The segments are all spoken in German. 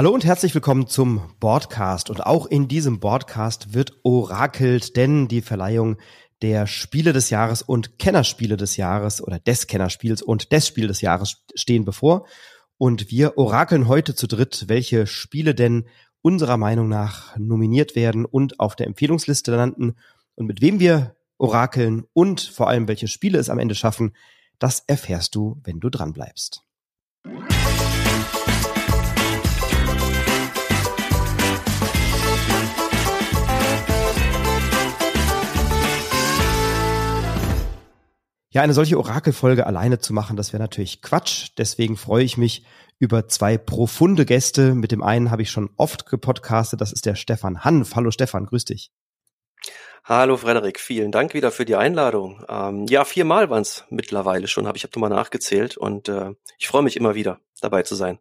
Hallo und herzlich willkommen zum Broadcast. Und auch in diesem Broadcast wird orakelt, denn die Verleihung der Spiele des Jahres und Kennerspiele des Jahres oder des Kennerspiels und des Spiel des Jahres stehen bevor. Und wir orakeln heute zu dritt, welche Spiele denn unserer Meinung nach nominiert werden und auf der Empfehlungsliste landen und mit wem wir orakeln und vor allem welche Spiele es am Ende schaffen, das erfährst du, wenn du dran bleibst. Ja, eine solche Orakelfolge alleine zu machen, das wäre natürlich Quatsch. Deswegen freue ich mich über zwei profunde Gäste. Mit dem einen habe ich schon oft gepodcastet, das ist der Stefan Hanf. Hallo Stefan, grüß dich. Hallo Frederik, vielen Dank wieder für die Einladung. Ähm, ja, viermal waren es mittlerweile schon, habe ich habe nochmal nachgezählt und äh, ich freue mich immer wieder dabei zu sein.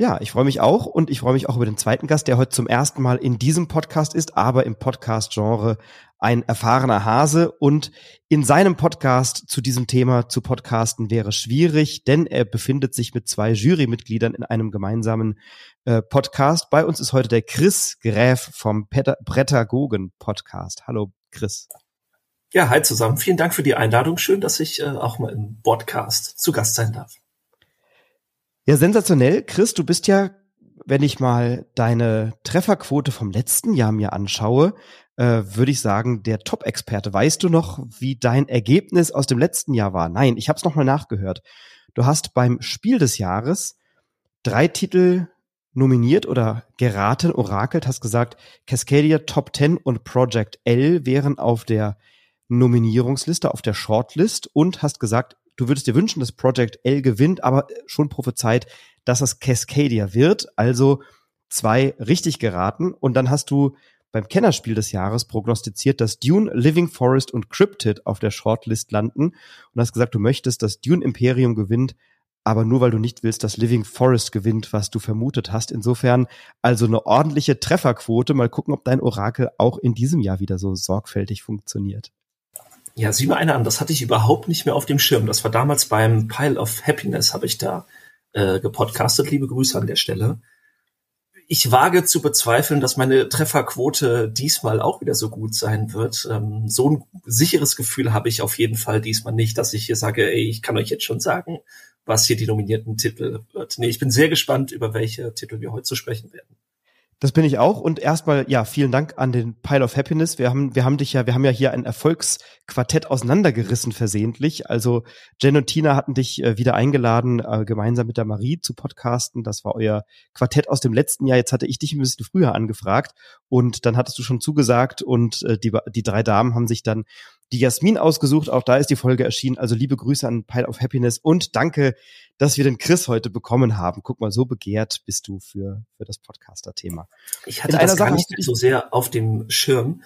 Ja, ich freue mich auch und ich freue mich auch über den zweiten Gast, der heute zum ersten Mal in diesem Podcast ist, aber im Podcast-Genre ein erfahrener Hase und in seinem Podcast zu diesem Thema zu podcasten wäre schwierig, denn er befindet sich mit zwei Jurymitgliedern in einem gemeinsamen äh, Podcast. Bei uns ist heute der Chris Gräf vom Brettagogen Podcast. Hallo Chris. Ja, hi zusammen. Vielen Dank für die Einladung. Schön, dass ich äh, auch mal im Podcast zu Gast sein darf. Ja, sensationell. Chris, du bist ja, wenn ich mal deine Trefferquote vom letzten Jahr mir anschaue, äh, würde ich sagen, der Top-Experte. Weißt du noch, wie dein Ergebnis aus dem letzten Jahr war? Nein, ich habe es nochmal nachgehört. Du hast beim Spiel des Jahres drei Titel nominiert oder geraten, orakelt, hast gesagt, Cascadia Top 10 und Project L wären auf der Nominierungsliste, auf der Shortlist und hast gesagt, du würdest dir wünschen, dass Project L gewinnt, aber schon prophezeit, dass es Cascadia wird. Also zwei richtig geraten. Und dann hast du beim Kennerspiel des Jahres prognostiziert, dass Dune, Living Forest und Cryptid auf der Shortlist landen und hast gesagt, du möchtest, dass Dune Imperium gewinnt, aber nur weil du nicht willst, dass Living Forest gewinnt, was du vermutet hast. Insofern also eine ordentliche Trefferquote. Mal gucken, ob dein Orakel auch in diesem Jahr wieder so sorgfältig funktioniert. Ja, sieh mal einer an, das hatte ich überhaupt nicht mehr auf dem Schirm. Das war damals beim Pile of Happiness, habe ich da äh, gepodcastet. Liebe Grüße an der Stelle. Ich wage zu bezweifeln, dass meine Trefferquote diesmal auch wieder so gut sein wird. Ähm, so ein sicheres Gefühl habe ich auf jeden Fall diesmal nicht, dass ich hier sage, ey, ich kann euch jetzt schon sagen, was hier die nominierten Titel wird. Nee, ich bin sehr gespannt, über welche Titel wir heute zu sprechen werden. Das bin ich auch. Und erstmal, ja, vielen Dank an den Pile of Happiness. Wir haben, wir haben dich ja, wir haben ja hier ein Erfolgsquartett auseinandergerissen versehentlich. Also Jen und Tina hatten dich äh, wieder eingeladen, äh, gemeinsam mit der Marie zu podcasten. Das war euer Quartett aus dem letzten Jahr. Jetzt hatte ich dich ein bisschen früher angefragt und dann hattest du schon zugesagt und äh, die, die drei Damen haben sich dann die Jasmin ausgesucht. Auch da ist die Folge erschienen. Also liebe Grüße an Pile of Happiness und danke, dass wir den Chris heute bekommen haben. Guck mal, so begehrt bist du für, für das Podcaster-Thema. Ich hatte das gar nicht so sehr auf dem Schirm.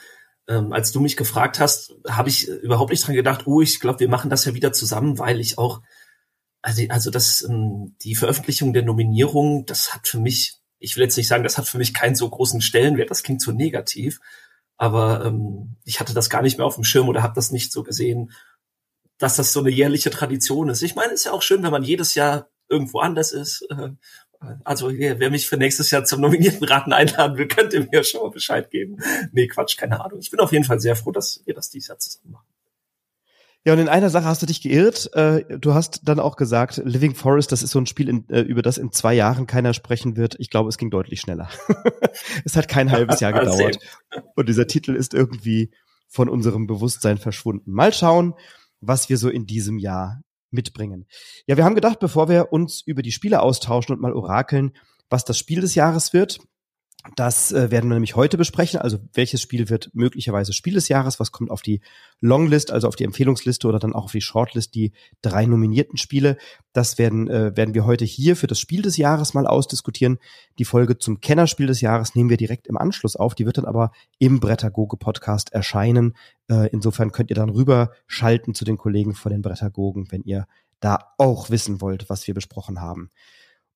Ähm, als du mich gefragt hast, habe ich überhaupt nicht dran gedacht, oh, ich glaube, wir machen das ja wieder zusammen, weil ich auch, also, also das, ähm, die Veröffentlichung der Nominierung, das hat für mich, ich will jetzt nicht sagen, das hat für mich keinen so großen Stellenwert, das klingt so negativ, aber ähm, ich hatte das gar nicht mehr auf dem Schirm oder habe das nicht so gesehen, dass das so eine jährliche Tradition ist. Ich meine, es ist ja auch schön, wenn man jedes Jahr irgendwo anders ist. Äh, also wer mich für nächstes Jahr zum nominierten Raten einladen will, könnt ihr mir schon mal Bescheid geben. Nee, Quatsch, keine Ahnung. Ich bin auf jeden Fall sehr froh, dass wir das dieses Jahr zusammen machen. Ja, und in einer Sache hast du dich geirrt. Äh, du hast dann auch gesagt, Living Forest, das ist so ein Spiel, in, äh, über das in zwei Jahren keiner sprechen wird. Ich glaube, es ging deutlich schneller. es hat kein halbes Jahr gedauert. Und dieser Titel ist irgendwie von unserem Bewusstsein verschwunden. Mal schauen, was wir so in diesem Jahr mitbringen. Ja, wir haben gedacht, bevor wir uns über die Spiele austauschen und mal orakeln, was das Spiel des Jahres wird, das äh, werden wir nämlich heute besprechen. Also welches Spiel wird möglicherweise Spiel des Jahres? Was kommt auf die Longlist, also auf die Empfehlungsliste oder dann auch auf die Shortlist, die drei nominierten Spiele? Das werden, äh, werden wir heute hier für das Spiel des Jahres mal ausdiskutieren. Die Folge zum Kennerspiel des Jahres nehmen wir direkt im Anschluss auf. Die wird dann aber im Brettagoge Podcast erscheinen. Äh, insofern könnt ihr dann rüber schalten zu den Kollegen von den Brettagogen, wenn ihr da auch wissen wollt, was wir besprochen haben.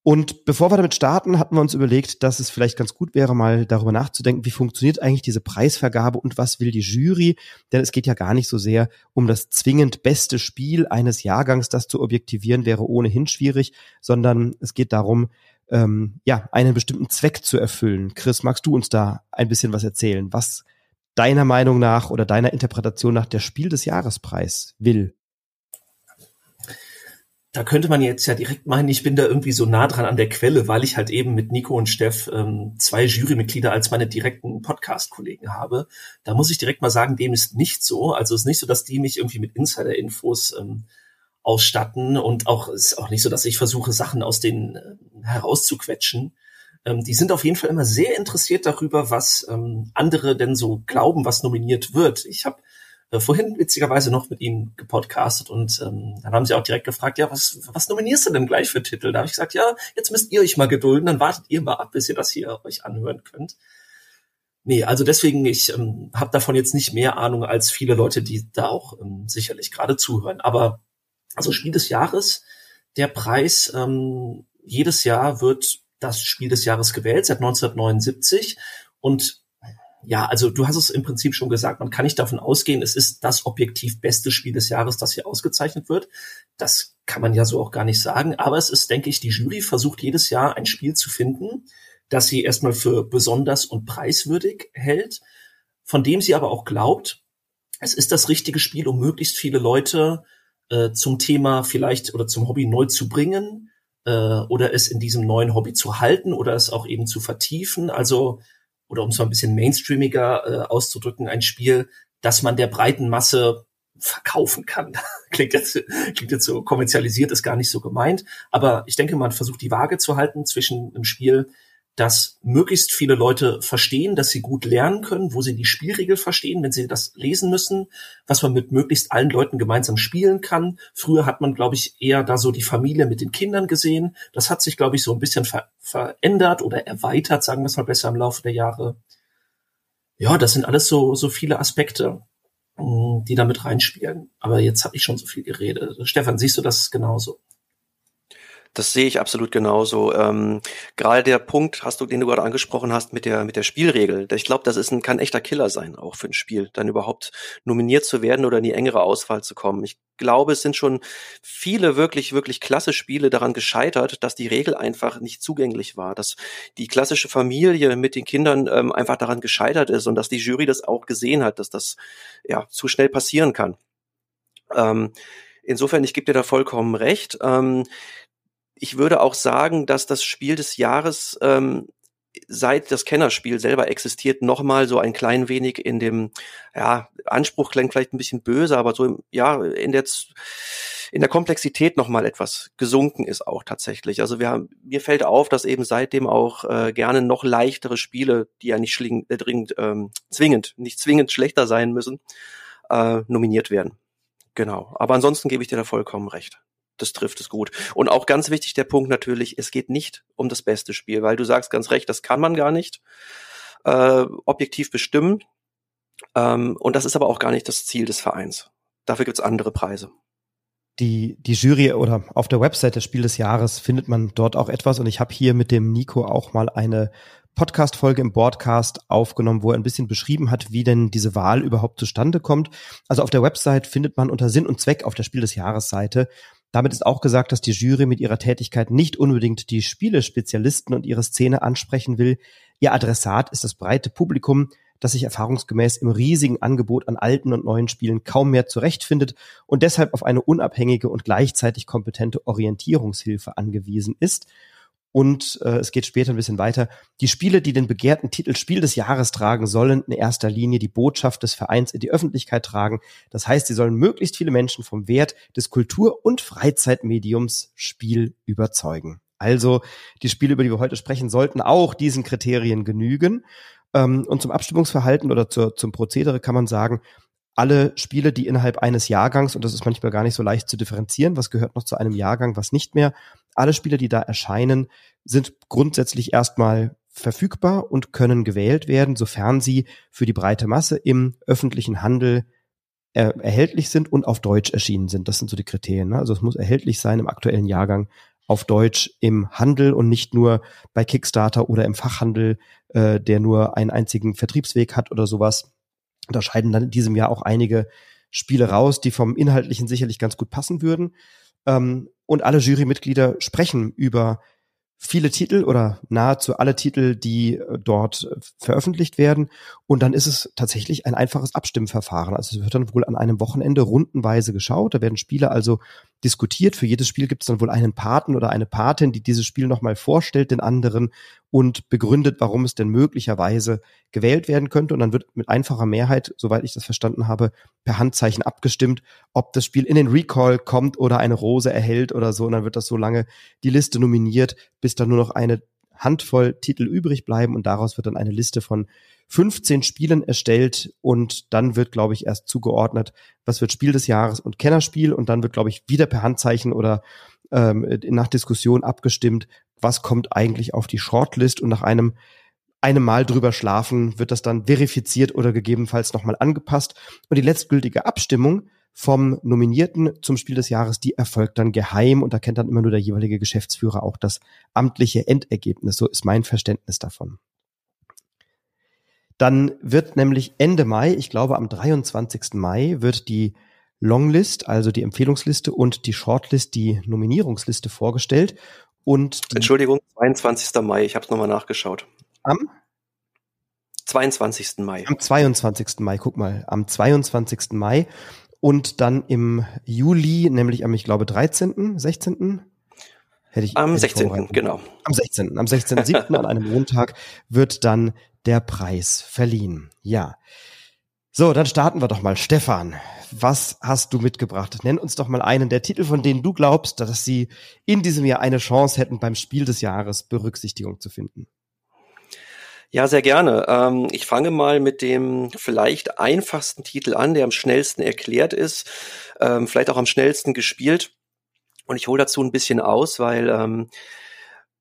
Und bevor wir damit starten, hatten wir uns überlegt, dass es vielleicht ganz gut wäre, mal darüber nachzudenken, wie funktioniert eigentlich diese Preisvergabe und was will die Jury? Denn es geht ja gar nicht so sehr um das zwingend beste Spiel eines Jahrgangs, das zu objektivieren wäre ohnehin schwierig, sondern es geht darum, ähm, ja, einen bestimmten Zweck zu erfüllen. Chris, magst du uns da ein bisschen was erzählen? Was deiner Meinung nach oder deiner Interpretation nach der Spiel des Jahrespreis will? Da könnte man jetzt ja direkt meinen, ich bin da irgendwie so nah dran an der Quelle, weil ich halt eben mit Nico und Steff ähm, zwei Jurymitglieder als meine direkten Podcast-Kollegen habe. Da muss ich direkt mal sagen, dem ist nicht so. Also es ist nicht so, dass die mich irgendwie mit Insider-Infos ähm, ausstatten und auch ist auch nicht so, dass ich versuche, Sachen aus denen äh, herauszuquetschen. Ähm, die sind auf jeden Fall immer sehr interessiert darüber, was ähm, andere denn so glauben, was nominiert wird. Ich habe äh, vorhin witzigerweise noch mit ihnen gepodcastet und ähm, dann haben sie auch direkt gefragt, ja, was, was nominierst du denn gleich für Titel? Da habe ich gesagt, ja, jetzt müsst ihr euch mal gedulden, dann wartet ihr mal ab, bis ihr das hier euch anhören könnt. Nee, also deswegen, ich ähm, habe davon jetzt nicht mehr Ahnung als viele Leute, die da auch ähm, sicherlich gerade zuhören. Aber also Spiel des Jahres, der Preis ähm, jedes Jahr wird das Spiel des Jahres gewählt, seit 1979. Und ja, also du hast es im Prinzip schon gesagt, man kann nicht davon ausgehen, es ist das objektiv beste Spiel des Jahres, das hier ausgezeichnet wird. Das kann man ja so auch gar nicht sagen. Aber es ist, denke ich, die Jury versucht jedes Jahr ein Spiel zu finden, das sie erstmal für besonders und preiswürdig hält, von dem sie aber auch glaubt, es ist das richtige Spiel, um möglichst viele Leute äh, zum Thema vielleicht oder zum Hobby neu zu bringen, äh, oder es in diesem neuen Hobby zu halten oder es auch eben zu vertiefen. Also, oder um es mal ein bisschen mainstreamiger äh, auszudrücken, ein Spiel, das man der breiten Masse verkaufen kann. klingt jetzt, klingt jetzt so kommerzialisiert, ist gar nicht so gemeint. Aber ich denke, man versucht die Waage zu halten zwischen einem Spiel, dass möglichst viele Leute verstehen, dass sie gut lernen können, wo sie die Spielregel verstehen, wenn sie das lesen müssen, was man mit möglichst allen Leuten gemeinsam spielen kann. Früher hat man, glaube ich, eher da so die Familie mit den Kindern gesehen. Das hat sich, glaube ich, so ein bisschen ver verändert oder erweitert, sagen wir es mal besser im Laufe der Jahre. Ja, das sind alles so, so viele Aspekte, mm, die da mit reinspielen. Aber jetzt habe ich schon so viel geredet. Stefan, siehst du das genauso? Das sehe ich absolut genauso. Ähm, gerade der Punkt, hast du, den du gerade angesprochen hast, mit der mit der Spielregel. Ich glaube, das ist ein kann echter Killer sein, auch für ein Spiel, dann überhaupt nominiert zu werden oder in die engere Auswahl zu kommen. Ich glaube, es sind schon viele wirklich wirklich klasse Spiele daran gescheitert, dass die Regel einfach nicht zugänglich war, dass die klassische Familie mit den Kindern ähm, einfach daran gescheitert ist und dass die Jury das auch gesehen hat, dass das ja zu schnell passieren kann. Ähm, Insofern, ich gebe dir da vollkommen recht. Ähm, ich würde auch sagen, dass das Spiel des Jahres ähm, seit das Kennerspiel selber existiert, nochmal so ein klein wenig in dem, ja, Anspruch klingt vielleicht ein bisschen böse, aber so, ja, in der, in der Komplexität nochmal etwas gesunken ist auch tatsächlich. Also wir haben, mir fällt auf, dass eben seitdem auch äh, gerne noch leichtere Spiele, die ja nicht schling, äh, dringend, ähm, zwingend, nicht zwingend schlechter sein müssen, äh, nominiert werden. Genau. Aber ansonsten gebe ich dir da vollkommen recht das trifft es gut. Und auch ganz wichtig der Punkt natürlich, es geht nicht um das beste Spiel, weil du sagst ganz recht, das kann man gar nicht äh, objektiv bestimmen. Ähm, und das ist aber auch gar nicht das Ziel des Vereins. Dafür gibt's andere Preise. Die, die Jury oder auf der Website des Spiel des Jahres findet man dort auch etwas und ich habe hier mit dem Nico auch mal eine Podcast-Folge im Broadcast aufgenommen, wo er ein bisschen beschrieben hat, wie denn diese Wahl überhaupt zustande kommt. Also auf der Website findet man unter Sinn und Zweck auf der Spiel des Jahres Seite damit ist auch gesagt, dass die Jury mit ihrer Tätigkeit nicht unbedingt die Spielespezialisten und ihre Szene ansprechen will. Ihr Adressat ist das breite Publikum, das sich erfahrungsgemäß im riesigen Angebot an alten und neuen Spielen kaum mehr zurechtfindet und deshalb auf eine unabhängige und gleichzeitig kompetente Orientierungshilfe angewiesen ist. Und äh, es geht später ein bisschen weiter. Die Spiele, die den begehrten Titel Spiel des Jahres tragen, sollen in erster Linie die Botschaft des Vereins in die Öffentlichkeit tragen. Das heißt, sie sollen möglichst viele Menschen vom Wert des Kultur- und Freizeitmediums Spiel überzeugen. Also die Spiele, über die wir heute sprechen, sollten auch diesen Kriterien genügen. Ähm, und zum Abstimmungsverhalten oder zur, zum Prozedere kann man sagen, alle Spiele, die innerhalb eines Jahrgangs, und das ist manchmal gar nicht so leicht zu differenzieren, was gehört noch zu einem Jahrgang, was nicht mehr, alle Spiele, die da erscheinen, sind grundsätzlich erstmal verfügbar und können gewählt werden, sofern sie für die breite Masse im öffentlichen Handel äh, erhältlich sind und auf Deutsch erschienen sind. Das sind so die Kriterien. Ne? Also es muss erhältlich sein im aktuellen Jahrgang auf Deutsch im Handel und nicht nur bei Kickstarter oder im Fachhandel, äh, der nur einen einzigen Vertriebsweg hat oder sowas. Da scheiden dann in diesem Jahr auch einige Spiele raus, die vom Inhaltlichen sicherlich ganz gut passen würden. Ähm, und alle Jurymitglieder sprechen über viele Titel oder nahezu alle Titel, die äh, dort äh, veröffentlicht werden. Und dann ist es tatsächlich ein einfaches Abstimmverfahren. Also es wird dann wohl an einem Wochenende rundenweise geschaut. Da werden Spiele also diskutiert. Für jedes Spiel gibt es dann wohl einen Paten oder eine Patin, die dieses Spiel nochmal vorstellt den anderen und begründet, warum es denn möglicherweise gewählt werden könnte. Und dann wird mit einfacher Mehrheit, soweit ich das verstanden habe, per Handzeichen abgestimmt, ob das Spiel in den Recall kommt oder eine Rose erhält oder so. Und dann wird das so lange die Liste nominiert, bis dann nur noch eine Handvoll Titel übrig bleiben und daraus wird dann eine Liste von 15 Spielen erstellt und dann wird, glaube ich, erst zugeordnet, was wird Spiel des Jahres und Kennerspiel und dann wird, glaube ich, wieder per Handzeichen oder ähm, nach Diskussion abgestimmt, was kommt eigentlich auf die Shortlist und nach einem einem Mal drüber schlafen wird das dann verifiziert oder gegebenenfalls nochmal angepasst und die letztgültige Abstimmung vom Nominierten zum Spiel des Jahres, die erfolgt dann geheim und da kennt dann immer nur der jeweilige Geschäftsführer auch das amtliche Endergebnis. So ist mein Verständnis davon. Dann wird nämlich Ende Mai, ich glaube am 23. Mai, wird die Longlist, also die Empfehlungsliste und die Shortlist, die Nominierungsliste vorgestellt. Und Entschuldigung, 22. Mai, ich habe es nochmal nachgeschaut. Am 22. Mai. Am 22. Mai, guck mal, am 22. Mai und dann im Juli, nämlich am, ich glaube, 13., 16. Hätte ich, am hätte 16. Ich genau. Am 16. Am 16.7. an einem Montag wird dann der Preis verliehen. Ja. So, dann starten wir doch mal. Stefan, was hast du mitgebracht? Nenn uns doch mal einen der Titel, von denen du glaubst, dass sie in diesem Jahr eine Chance hätten, beim Spiel des Jahres Berücksichtigung zu finden. Ja, sehr gerne. Ähm, ich fange mal mit dem vielleicht einfachsten Titel an, der am schnellsten erklärt ist, ähm, vielleicht auch am schnellsten gespielt. Und ich hole dazu ein bisschen aus, weil ähm,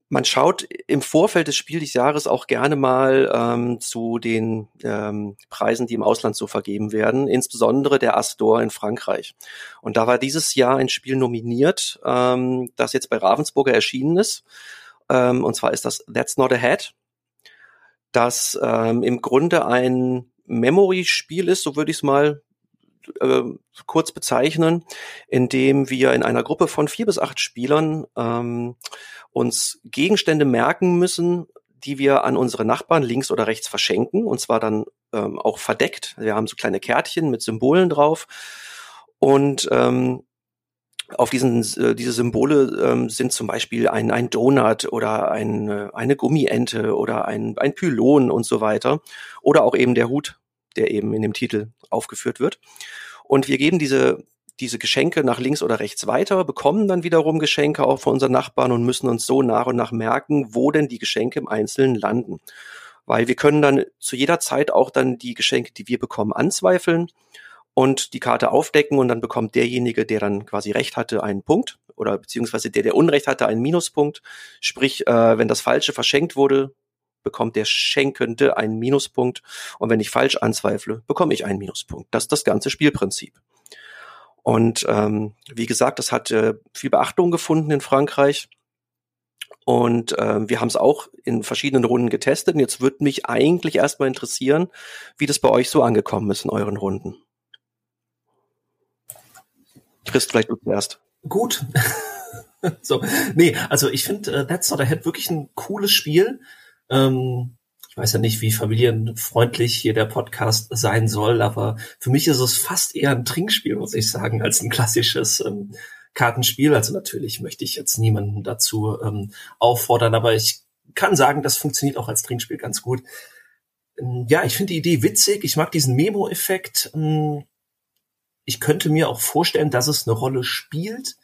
man schaut im Vorfeld des Spiel des Jahres auch gerne mal ähm, zu den ähm, Preisen, die im Ausland so vergeben werden, insbesondere der Astor in Frankreich. Und da war dieses Jahr ein Spiel nominiert, ähm, das jetzt bei Ravensburger erschienen ist. Ähm, und zwar ist das That's Not a Head das ähm, im Grunde ein Memory-Spiel ist, so würde ich es mal äh, kurz bezeichnen, in dem wir in einer Gruppe von vier bis acht Spielern ähm, uns Gegenstände merken müssen, die wir an unsere Nachbarn links oder rechts verschenken, und zwar dann ähm, auch verdeckt. Wir haben so kleine Kärtchen mit Symbolen drauf. Und ähm, auf diesen äh, diese Symbole ähm, sind zum Beispiel ein, ein Donut oder ein, äh, eine Gummiente oder ein, ein Pylon und so weiter. Oder auch eben der Hut, der eben in dem Titel aufgeführt wird. Und wir geben diese, diese Geschenke nach links oder rechts weiter, bekommen dann wiederum Geschenke auch von unseren Nachbarn und müssen uns so nach und nach merken, wo denn die Geschenke im Einzelnen landen. Weil wir können dann zu jeder Zeit auch dann die Geschenke, die wir bekommen, anzweifeln und die Karte aufdecken und dann bekommt derjenige, der dann quasi Recht hatte, einen Punkt oder beziehungsweise der, der Unrecht hatte, einen Minuspunkt. Sprich, äh, wenn das Falsche verschenkt wurde, bekommt der Schenkende einen Minuspunkt und wenn ich falsch anzweifle, bekomme ich einen Minuspunkt. Das ist das ganze Spielprinzip. Und ähm, wie gesagt, das hat äh, viel Beachtung gefunden in Frankreich. Und äh, wir haben es auch in verschiedenen Runden getestet. Und jetzt würde mich eigentlich erstmal interessieren, wie das bei euch so angekommen ist in euren Runden. Chris, vielleicht du zuerst. Gut. so, nee, also ich finde uh, That's Not a Head wirklich ein cooles Spiel. Ähm, ich weiß ja nicht, wie familienfreundlich hier der Podcast sein soll, aber für mich ist es fast eher ein Trinkspiel, muss ich sagen, als ein klassisches ähm, Kartenspiel. Also natürlich möchte ich jetzt niemanden dazu ähm, auffordern, aber ich kann sagen, das funktioniert auch als Trinkspiel ganz gut. Ähm, ja, ich finde die Idee witzig. Ich mag diesen Memo-Effekt. Ähm, ich könnte mir auch vorstellen, dass es eine Rolle spielt.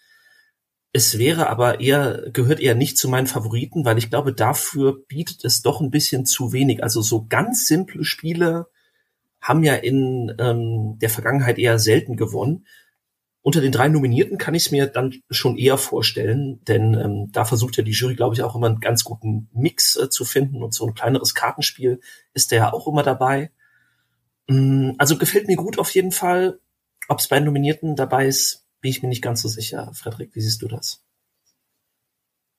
Es wäre aber eher, gehört eher nicht zu meinen Favoriten, weil ich glaube, dafür bietet es doch ein bisschen zu wenig. Also so ganz simple Spiele haben ja in ähm, der Vergangenheit eher selten gewonnen. Unter den drei Nominierten kann ich es mir dann schon eher vorstellen, denn ähm, da versucht ja die Jury, glaube ich, auch immer einen ganz guten Mix äh, zu finden und so ein kleineres Kartenspiel ist der ja auch immer dabei. Mm, also gefällt mir gut auf jeden Fall. Ob es bei den Nominierten dabei ist, bin ich mir nicht ganz so sicher. Frederik, wie siehst du das?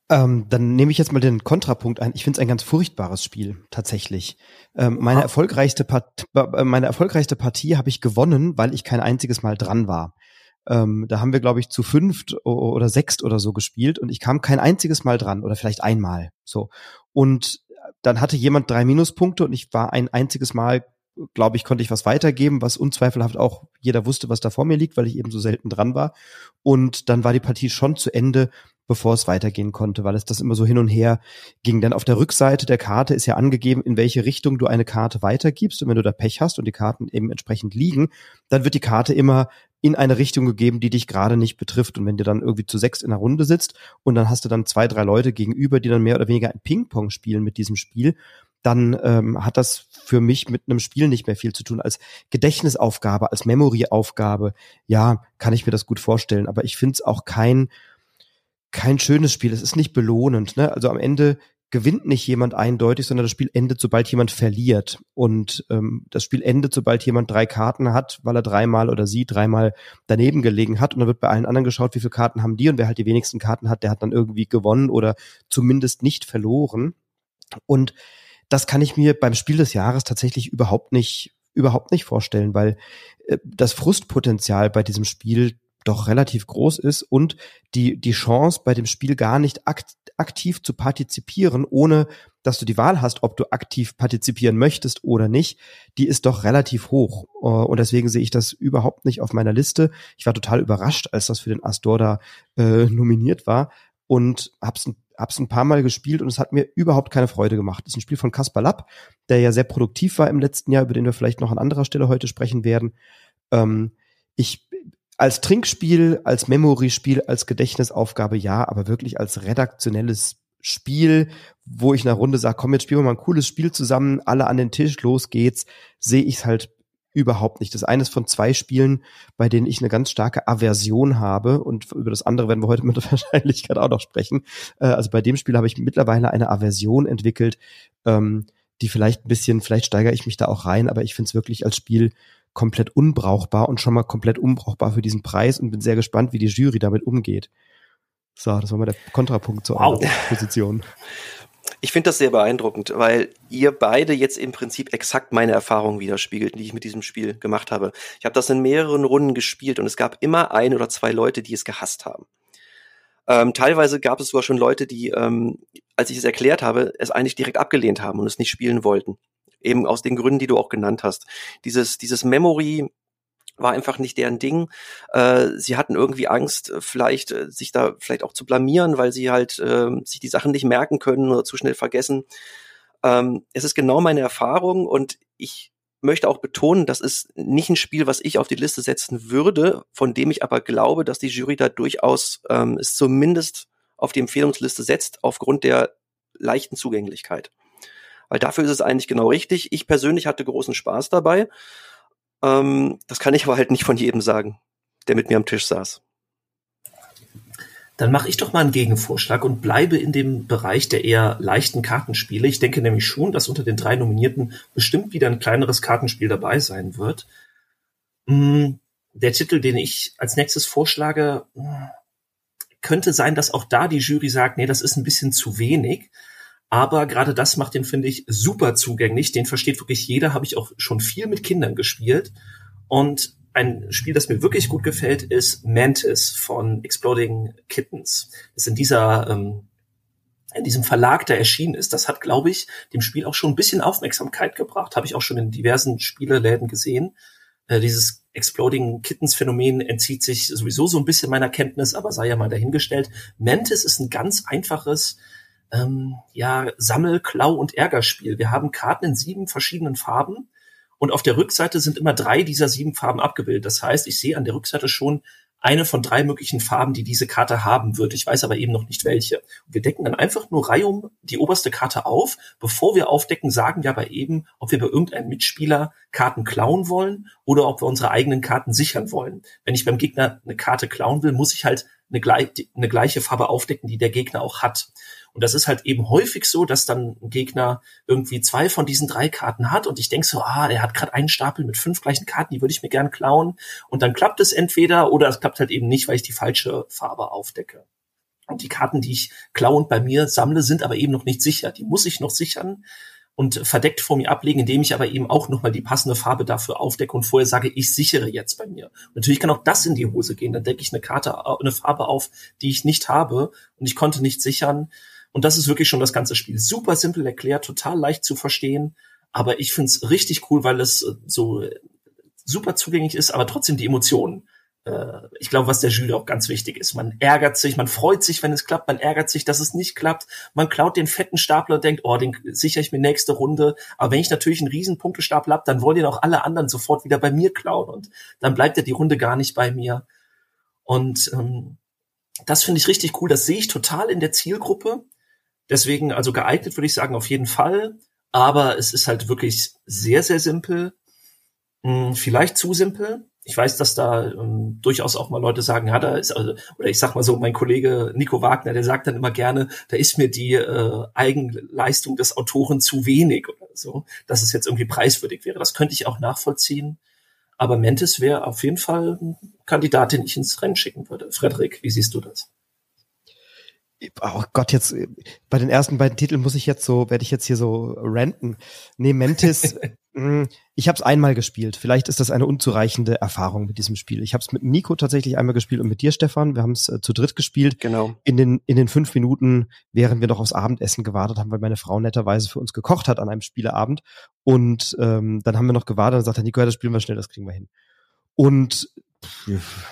Ähm, dann nehme ich jetzt mal den Kontrapunkt ein. Ich finde es ein ganz furchtbares Spiel, tatsächlich. Ähm, meine, ah. erfolgreichste Part äh, meine erfolgreichste Partie habe ich gewonnen, weil ich kein einziges Mal dran war. Ähm, da haben wir, glaube ich, zu fünft oder sechst oder so gespielt und ich kam kein einziges Mal dran oder vielleicht einmal. So. Und dann hatte jemand drei Minuspunkte und ich war ein einziges Mal glaube ich, konnte ich was weitergeben, was unzweifelhaft auch jeder wusste, was da vor mir liegt, weil ich eben so selten dran war. Und dann war die Partie schon zu Ende, bevor es weitergehen konnte, weil es das immer so hin und her ging. Denn auf der Rückseite der Karte ist ja angegeben, in welche Richtung du eine Karte weitergibst. Und wenn du da Pech hast und die Karten eben entsprechend liegen, dann wird die Karte immer in eine Richtung gegeben, die dich gerade nicht betrifft. Und wenn du dann irgendwie zu sechs in der Runde sitzt und dann hast du dann zwei, drei Leute gegenüber, die dann mehr oder weniger ein Ping-Pong spielen mit diesem Spiel, dann ähm, hat das für mich mit einem Spiel nicht mehr viel zu tun. Als Gedächtnisaufgabe, als Memory-Aufgabe, ja, kann ich mir das gut vorstellen. Aber ich finde es auch kein, kein schönes Spiel. Es ist nicht belohnend. Ne? Also am Ende gewinnt nicht jemand eindeutig, sondern das Spiel endet, sobald jemand verliert. Und ähm, das Spiel endet, sobald jemand drei Karten hat, weil er dreimal oder sie dreimal daneben gelegen hat. Und dann wird bei allen anderen geschaut, wie viele Karten haben die. Und wer halt die wenigsten Karten hat, der hat dann irgendwie gewonnen oder zumindest nicht verloren. Und das kann ich mir beim Spiel des Jahres tatsächlich überhaupt nicht, überhaupt nicht vorstellen, weil äh, das Frustpotenzial bei diesem Spiel doch relativ groß ist und die, die Chance bei dem Spiel gar nicht akt, aktiv zu partizipieren, ohne dass du die Wahl hast, ob du aktiv partizipieren möchtest oder nicht, die ist doch relativ hoch. Äh, und deswegen sehe ich das überhaupt nicht auf meiner Liste. Ich war total überrascht, als das für den Astor da äh, nominiert war und hab's ein hab's ein paar Mal gespielt und es hat mir überhaupt keine Freude gemacht. Das ist ein Spiel von Kaspar Lapp, der ja sehr produktiv war im letzten Jahr, über den wir vielleicht noch an anderer Stelle heute sprechen werden. Ähm, ich als Trinkspiel, als Memory-Spiel, als Gedächtnisaufgabe ja, aber wirklich als redaktionelles Spiel, wo ich einer Runde sage, komm, jetzt spielen wir mal ein cooles Spiel zusammen, alle an den Tisch, los geht's, sehe ich halt überhaupt nicht. Das ist von zwei Spielen, bei denen ich eine ganz starke Aversion habe und über das andere werden wir heute mit Wahrscheinlichkeit auch noch sprechen. Äh, also bei dem Spiel habe ich mittlerweile eine Aversion entwickelt, ähm, die vielleicht ein bisschen, vielleicht steigere ich mich da auch rein, aber ich finde es wirklich als Spiel komplett unbrauchbar und schon mal komplett unbrauchbar für diesen Preis und bin sehr gespannt, wie die Jury damit umgeht. So, das war mal der Kontrapunkt zur wow. Position. Ich finde das sehr beeindruckend, weil ihr beide jetzt im Prinzip exakt meine Erfahrungen widerspiegelt, die ich mit diesem Spiel gemacht habe. Ich habe das in mehreren Runden gespielt und es gab immer ein oder zwei Leute, die es gehasst haben. Ähm, teilweise gab es sogar schon Leute, die, ähm, als ich es erklärt habe, es eigentlich direkt abgelehnt haben und es nicht spielen wollten. Eben aus den Gründen, die du auch genannt hast. Dieses, dieses Memory, war einfach nicht deren Ding. Äh, sie hatten irgendwie Angst, äh, vielleicht äh, sich da vielleicht auch zu blamieren, weil sie halt äh, sich die Sachen nicht merken können oder zu schnell vergessen. Ähm, es ist genau meine Erfahrung und ich möchte auch betonen, das ist nicht ein Spiel, was ich auf die Liste setzen würde, von dem ich aber glaube, dass die Jury da durchaus ähm, es zumindest auf die Empfehlungsliste setzt, aufgrund der leichten Zugänglichkeit. Weil dafür ist es eigentlich genau richtig. Ich persönlich hatte großen Spaß dabei. Ähm, das kann ich aber halt nicht von jedem sagen, der mit mir am Tisch saß. Dann mache ich doch mal einen Gegenvorschlag und bleibe in dem Bereich der eher leichten Kartenspiele. Ich denke nämlich schon, dass unter den drei Nominierten bestimmt wieder ein kleineres Kartenspiel dabei sein wird. Mm, der Titel, den ich als nächstes vorschlage, könnte sein, dass auch da die Jury sagt, nee, das ist ein bisschen zu wenig. Aber gerade das macht den, finde ich, super zugänglich. Den versteht wirklich jeder. Habe ich auch schon viel mit Kindern gespielt. Und ein Spiel, das mir wirklich gut gefällt, ist Mantis von Exploding Kittens. Das in dieser ähm, in diesem Verlag, der erschienen ist, das hat, glaube ich, dem Spiel auch schon ein bisschen Aufmerksamkeit gebracht. Habe ich auch schon in diversen Spieleläden gesehen. Äh, dieses Exploding Kittens Phänomen entzieht sich sowieso so ein bisschen meiner Kenntnis, aber sei ja mal dahingestellt. Mantis ist ein ganz einfaches ähm, ja, Sammel-, Klau- und Ärgerspiel. Wir haben Karten in sieben verschiedenen Farben und auf der Rückseite sind immer drei dieser sieben Farben abgebildet. Das heißt, ich sehe an der Rückseite schon eine von drei möglichen Farben, die diese Karte haben wird. Ich weiß aber eben noch nicht welche. Wir decken dann einfach nur reihum die oberste Karte auf. Bevor wir aufdecken, sagen wir aber eben, ob wir bei irgendeinem Mitspieler Karten klauen wollen oder ob wir unsere eigenen Karten sichern wollen. Wenn ich beim Gegner eine Karte klauen will, muss ich halt eine, eine gleiche Farbe aufdecken, die der Gegner auch hat. Und das ist halt eben häufig so, dass dann ein Gegner irgendwie zwei von diesen drei Karten hat und ich denke so, ah, er hat gerade einen Stapel mit fünf gleichen Karten, die würde ich mir gern klauen. Und dann klappt es entweder oder es klappt halt eben nicht, weil ich die falsche Farbe aufdecke. Und die Karten, die ich klauend bei mir sammle, sind aber eben noch nicht sicher. Die muss ich noch sichern. Und verdeckt vor mir ablegen, indem ich aber eben auch nochmal die passende Farbe dafür aufdecke und vorher sage, ich sichere jetzt bei mir. Und natürlich kann auch das in die Hose gehen. Dann decke ich eine Karte, eine Farbe auf, die ich nicht habe und ich konnte nicht sichern. Und das ist wirklich schon das ganze Spiel. Super simpel erklärt, total leicht zu verstehen. Aber ich finde es richtig cool, weil es so super zugänglich ist, aber trotzdem die Emotionen äh, ich glaube, was der Jury auch ganz wichtig ist. Man ärgert sich, man freut sich, wenn es klappt, man ärgert sich, dass es nicht klappt. Man klaut den fetten Stapler und denkt, oh, den sichere ich mir nächste Runde. Aber wenn ich natürlich einen riesen Punktestapel habe, dann wollen den auch alle anderen sofort wieder bei mir klauen und dann bleibt ja die Runde gar nicht bei mir. Und ähm, das finde ich richtig cool. Das sehe ich total in der Zielgruppe. Deswegen, also geeignet würde ich sagen, auf jeden Fall. Aber es ist halt wirklich sehr, sehr simpel. Hm, vielleicht zu simpel ich weiß, dass da ähm, durchaus auch mal Leute sagen, ja, da ist, also, oder ich sag mal so, mein Kollege Nico Wagner, der sagt dann immer gerne, da ist mir die äh, Eigenleistung des Autoren zu wenig oder so, dass es jetzt irgendwie preiswürdig wäre. Das könnte ich auch nachvollziehen. Aber Mentes wäre auf jeden Fall ein Kandidat, den ich ins Rennen schicken würde. Frederik, wie siehst du das? oh Gott, jetzt bei den ersten beiden Titeln muss ich jetzt so, werde ich jetzt hier so ranten. Nee, Mentis, mh, ich habe es einmal gespielt. Vielleicht ist das eine unzureichende Erfahrung mit diesem Spiel. Ich habe es mit Nico tatsächlich einmal gespielt und mit dir, Stefan. Wir haben es äh, zu dritt gespielt. Genau. In den, in den fünf Minuten, während wir noch aufs Abendessen gewartet haben, weil meine Frau netterweise für uns gekocht hat an einem Spieleabend. Und ähm, dann haben wir noch gewartet und sagt Nico, ja, das spielen wir schnell, das kriegen wir hin. Und pff,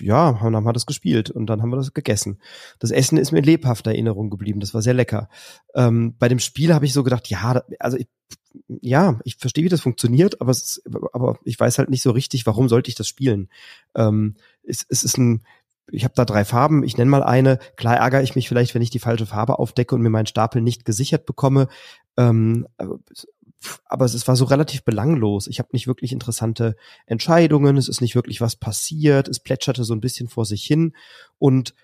ja, dann haben wir das gespielt und dann haben wir das gegessen. Das Essen ist mir in lebhafter Erinnerung geblieben. Das war sehr lecker. Ähm, bei dem Spiel habe ich so gedacht, ja, also ich, ja, ich verstehe, wie das funktioniert, aber, es, aber ich weiß halt nicht so richtig, warum sollte ich das spielen. Ähm, es, es ist ein, ich habe da drei Farben, ich nenne mal eine. Klar ärgere ich mich vielleicht, wenn ich die falsche Farbe aufdecke und mir meinen Stapel nicht gesichert bekomme. Ähm, aber es war so relativ belanglos. Ich habe nicht wirklich interessante Entscheidungen, es ist nicht wirklich was passiert, es plätscherte so ein bisschen vor sich hin und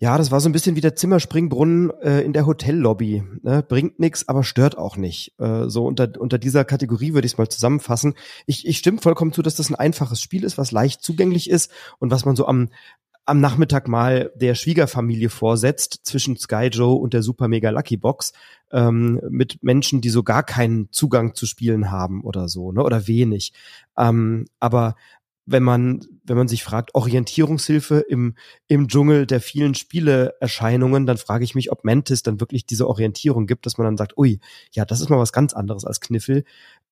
ja, das war so ein bisschen wie der Zimmerspringbrunnen äh, in der Hotellobby. Ne? Bringt nix, aber stört auch nicht. Äh, so unter, unter dieser Kategorie würde ich es mal zusammenfassen. Ich, ich stimme vollkommen zu, dass das ein einfaches Spiel ist, was leicht zugänglich ist und was man so am, am Nachmittag mal der Schwiegerfamilie vorsetzt zwischen Sky Joe und der Super Mega Lucky Box ähm, mit Menschen, die so gar keinen Zugang zu Spielen haben oder so, ne? Oder wenig. Ähm, aber wenn man, wenn man sich fragt, Orientierungshilfe im, im Dschungel der vielen Spieleerscheinungen, dann frage ich mich, ob Mantis dann wirklich diese Orientierung gibt, dass man dann sagt, ui, ja, das ist mal was ganz anderes als Kniffel.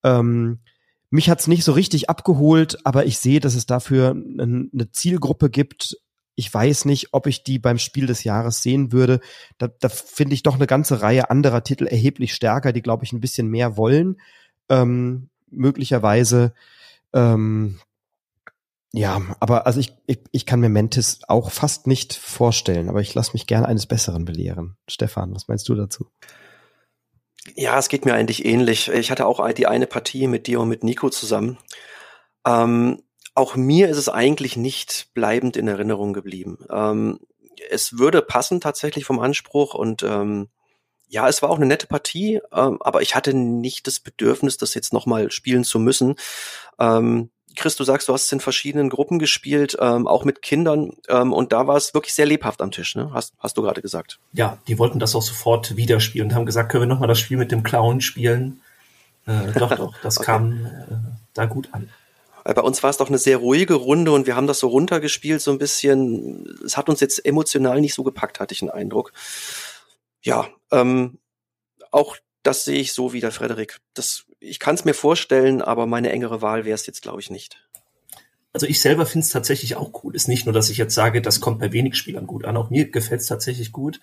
Ähm, mich hat's nicht so richtig abgeholt, aber ich sehe, dass es dafür eine Zielgruppe gibt, ich weiß nicht, ob ich die beim Spiel des Jahres sehen würde. Da, da finde ich doch eine ganze Reihe anderer Titel erheblich stärker, die, glaube ich, ein bisschen mehr wollen. Ähm, möglicherweise. Ähm, ja, aber also ich, ich, ich kann mir Mentis auch fast nicht vorstellen, aber ich lasse mich gerne eines Besseren belehren. Stefan, was meinst du dazu? Ja, es geht mir eigentlich ähnlich. Ich hatte auch die eine Partie mit dir und mit Nico zusammen. Ähm, auch mir ist es eigentlich nicht bleibend in Erinnerung geblieben. Ähm, es würde passen tatsächlich vom Anspruch und ähm, ja, es war auch eine nette Partie, ähm, aber ich hatte nicht das Bedürfnis, das jetzt nochmal spielen zu müssen. Ähm, Chris, du sagst, du hast es in verschiedenen Gruppen gespielt, ähm, auch mit Kindern, ähm, und da war es wirklich sehr lebhaft am Tisch, ne? Hast, hast du gerade gesagt. Ja, die wollten das auch sofort wieder spielen und haben gesagt, können wir nochmal das Spiel mit dem Clown spielen? Äh, doch, doch, das okay. kam äh, da gut an. Weil bei uns war es doch eine sehr ruhige Runde und wir haben das so runtergespielt, so ein bisschen. Es hat uns jetzt emotional nicht so gepackt, hatte ich den Eindruck. Ja, ähm, auch das sehe ich so wie der Frederik. Das, ich kann es mir vorstellen, aber meine engere Wahl wäre es jetzt, glaube ich, nicht. Also ich selber finde es tatsächlich auch cool. Ist nicht nur, dass ich jetzt sage, das kommt bei wenig Spielern gut an. Auch mir gefällt es tatsächlich gut.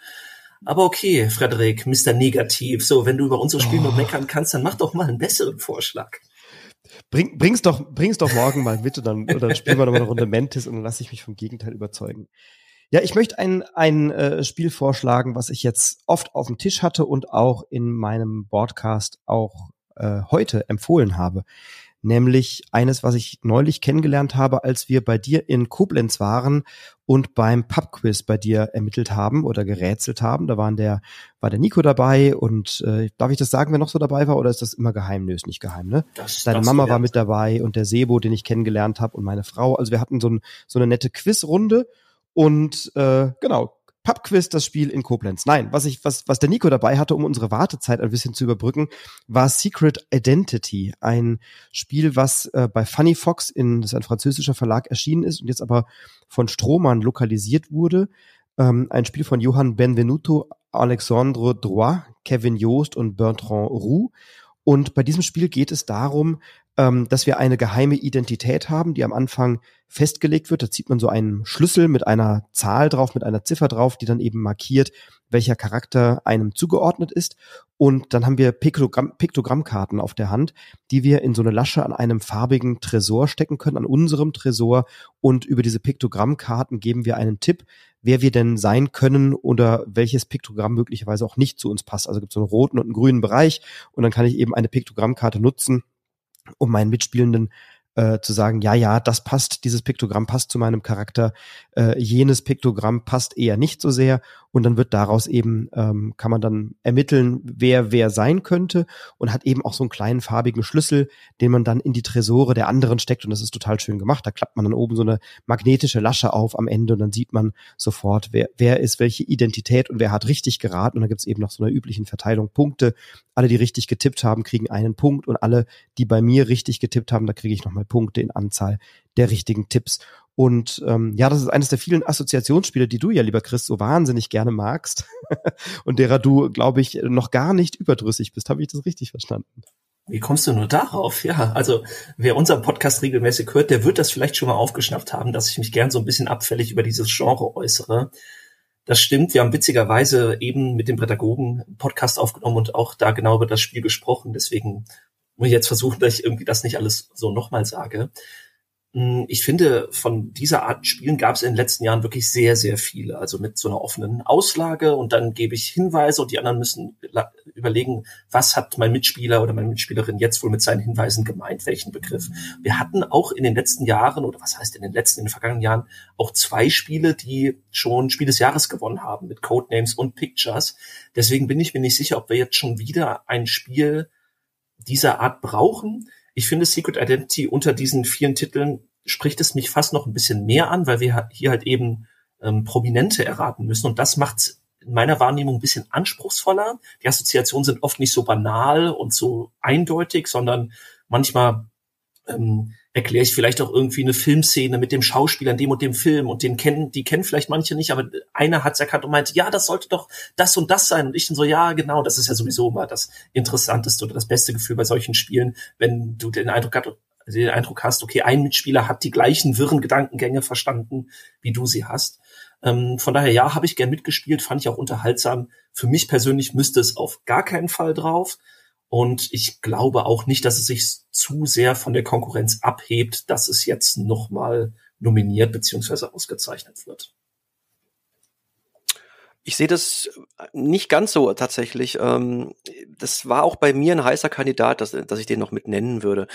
Aber okay, Frederik, Mr. Negativ. So, wenn du über unsere Spiele oh. nur meckern kannst, dann mach doch mal einen besseren Vorschlag. Bring, bring's doch, bring's doch morgen mal mit und dann, oder dann spielen wir noch mal eine Runde Mantis und dann lasse ich mich vom Gegenteil überzeugen. Ja, ich möchte ein, ein äh, Spiel vorschlagen, was ich jetzt oft auf dem Tisch hatte und auch in meinem Broadcast auch äh, heute empfohlen habe nämlich eines, was ich neulich kennengelernt habe, als wir bei dir in Koblenz waren und beim Pubquiz bei dir ermittelt haben oder gerätselt haben. Da waren der, war der Nico dabei und äh, darf ich das sagen, wer noch so dabei war oder ist das immer geheim? Nö, ist nicht geheim, ne? Das, Deine das Mama war mit dabei und der Sebo, den ich kennengelernt habe und meine Frau. Also wir hatten so, ein, so eine nette Quizrunde und äh, genau, Pubquiz, das Spiel in Koblenz. Nein, was ich, was, was der Nico dabei hatte, um unsere Wartezeit ein bisschen zu überbrücken, war Secret Identity, ein Spiel, was äh, bei Funny Fox in, das ist ein französischer Verlag erschienen ist und jetzt aber von Strohmann lokalisiert wurde. Ähm, ein Spiel von Johann Benvenuto, Alexandre Droit, Kevin Joost und Bertrand Roux. Und bei diesem Spiel geht es darum, ähm, dass wir eine geheime Identität haben, die am Anfang festgelegt wird. Da zieht man so einen Schlüssel mit einer Zahl drauf, mit einer Ziffer drauf, die dann eben markiert, welcher Charakter einem zugeordnet ist. Und dann haben wir Piktogramm, Piktogrammkarten auf der Hand, die wir in so eine Lasche an einem farbigen Tresor stecken können, an unserem Tresor. Und über diese Piktogrammkarten geben wir einen Tipp, wer wir denn sein können oder welches Piktogramm möglicherweise auch nicht zu uns passt. Also gibt es so einen roten und einen grünen Bereich und dann kann ich eben eine Piktogrammkarte nutzen, um meinen Mitspielenden äh, zu sagen, ja, ja, das passt, dieses Piktogramm passt zu meinem Charakter, äh, jenes Piktogramm passt eher nicht so sehr und dann wird daraus eben, ähm, kann man dann ermitteln, wer wer sein könnte und hat eben auch so einen kleinen farbigen Schlüssel, den man dann in die Tresore der anderen steckt und das ist total schön gemacht. Da klappt man dann oben so eine magnetische Lasche auf am Ende und dann sieht man sofort, wer, wer ist welche Identität und wer hat richtig geraten und dann gibt's eben noch so eine üblichen Verteilung Punkte. Alle, die richtig getippt haben, kriegen einen Punkt und alle, die bei mir richtig getippt haben, da kriege ich nochmal Punkte in Anzahl der richtigen Tipps. Und ähm, ja, das ist eines der vielen Assoziationsspiele, die du ja, lieber Chris, so wahnsinnig gerne magst und derer du, glaube ich, noch gar nicht überdrüssig bist. Habe ich das richtig verstanden? Wie kommst du nur darauf? Ja, also wer unseren Podcast regelmäßig hört, der wird das vielleicht schon mal aufgeschnappt haben, dass ich mich gern so ein bisschen abfällig über dieses Genre äußere. Das stimmt. Wir haben witzigerweise eben mit dem Pädagogen Podcast aufgenommen und auch da genau über das Spiel gesprochen. Deswegen muss ich jetzt versuchen, dass ich irgendwie das nicht alles so nochmal sage. Hm, ich finde, von dieser Art Spielen gab es in den letzten Jahren wirklich sehr, sehr viele. Also mit so einer offenen Auslage und dann gebe ich Hinweise und die anderen müssen überlegen, was hat mein Mitspieler oder meine Mitspielerin jetzt wohl mit seinen Hinweisen gemeint, welchen Begriff. Wir hatten auch in den letzten Jahren, oder was heißt in den letzten, in den vergangenen Jahren, auch zwei Spiele, die schon Spiel des Jahres gewonnen haben mit Codenames und Pictures. Deswegen bin ich mir nicht sicher, ob wir jetzt schon wieder ein Spiel dieser Art brauchen ich finde Secret Identity unter diesen vielen Titeln spricht es mich fast noch ein bisschen mehr an, weil wir hier halt eben ähm, Prominente erraten müssen. Und das macht in meiner Wahrnehmung ein bisschen anspruchsvoller. Die Assoziationen sind oft nicht so banal und so eindeutig, sondern manchmal ähm, erkläre ich vielleicht auch irgendwie eine Filmszene mit dem Schauspieler in dem und dem Film und den kennen, die kennen vielleicht manche nicht, aber einer hat es erkannt und meint, ja, das sollte doch das und das sein. Und ich dann so, ja, genau, das ist ja sowieso immer das Interessanteste oder das beste Gefühl bei solchen Spielen, wenn du den Eindruck hast, den Eindruck hast, okay, ein Mitspieler hat die gleichen wirren Gedankengänge verstanden, wie du sie hast. Ähm, von daher, ja, habe ich gern mitgespielt, fand ich auch unterhaltsam. Für mich persönlich müsste es auf gar keinen Fall drauf. Und ich glaube auch nicht, dass es sich zu sehr von der Konkurrenz abhebt, dass es jetzt nochmal nominiert beziehungsweise ausgezeichnet wird. Ich sehe das nicht ganz so tatsächlich. Ähm, das war auch bei mir ein heißer Kandidat, dass, dass ich den noch mit nennen würde.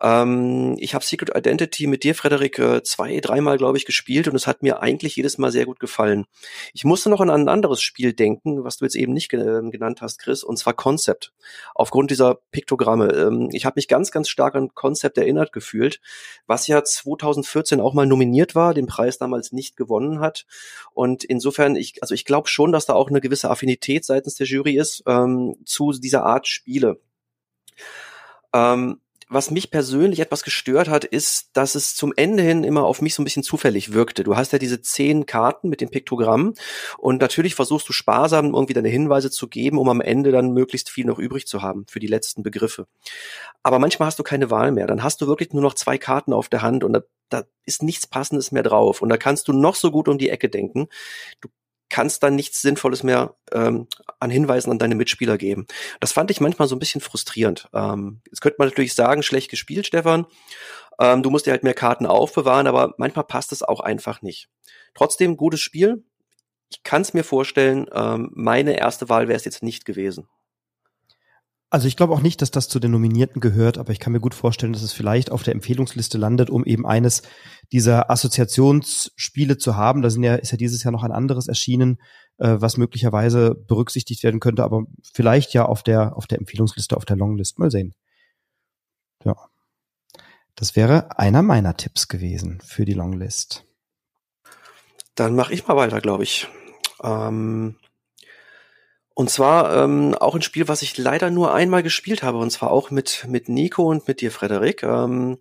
Ähm, ich habe Secret Identity mit dir, Frederik, äh, zwei, dreimal, glaube ich, gespielt und es hat mir eigentlich jedes Mal sehr gut gefallen. Ich musste noch an ein anderes Spiel denken, was du jetzt eben nicht genannt hast, Chris, und zwar Concept. Aufgrund dieser Piktogramme. Ähm, ich habe mich ganz, ganz stark an Concept erinnert gefühlt, was ja 2014 auch mal nominiert war, den Preis damals nicht gewonnen hat. Und insofern, ich, also ich glaube, schon, dass da auch eine gewisse Affinität seitens der Jury ist ähm, zu dieser Art Spiele. Ähm, was mich persönlich etwas gestört hat, ist, dass es zum Ende hin immer auf mich so ein bisschen zufällig wirkte. Du hast ja diese zehn Karten mit dem Piktogramm und natürlich versuchst du sparsam irgendwie deine Hinweise zu geben, um am Ende dann möglichst viel noch übrig zu haben für die letzten Begriffe. Aber manchmal hast du keine Wahl mehr. Dann hast du wirklich nur noch zwei Karten auf der Hand und da, da ist nichts Passendes mehr drauf. Und da kannst du noch so gut um die Ecke denken. Du kannst dann nichts Sinnvolles mehr ähm, an Hinweisen an deine Mitspieler geben. Das fand ich manchmal so ein bisschen frustrierend. Ähm, jetzt könnte man natürlich sagen, schlecht gespielt, Stefan. Ähm, du musst dir halt mehr Karten aufbewahren, aber manchmal passt es auch einfach nicht. Trotzdem gutes Spiel. Ich kann es mir vorstellen, ähm, meine erste Wahl wäre es jetzt nicht gewesen. Also ich glaube auch nicht, dass das zu den Nominierten gehört, aber ich kann mir gut vorstellen, dass es vielleicht auf der Empfehlungsliste landet, um eben eines dieser Assoziationsspiele zu haben. Da sind ja, ist ja dieses Jahr noch ein anderes erschienen, äh, was möglicherweise berücksichtigt werden könnte, aber vielleicht ja auf der, auf der Empfehlungsliste, auf der Longlist. Mal sehen. Ja. Das wäre einer meiner Tipps gewesen für die Longlist. Dann mache ich mal weiter, glaube ich. Ähm, und zwar ähm, auch ein Spiel, was ich leider nur einmal gespielt habe, und zwar auch mit, mit Nico und mit dir, Frederik. Ähm,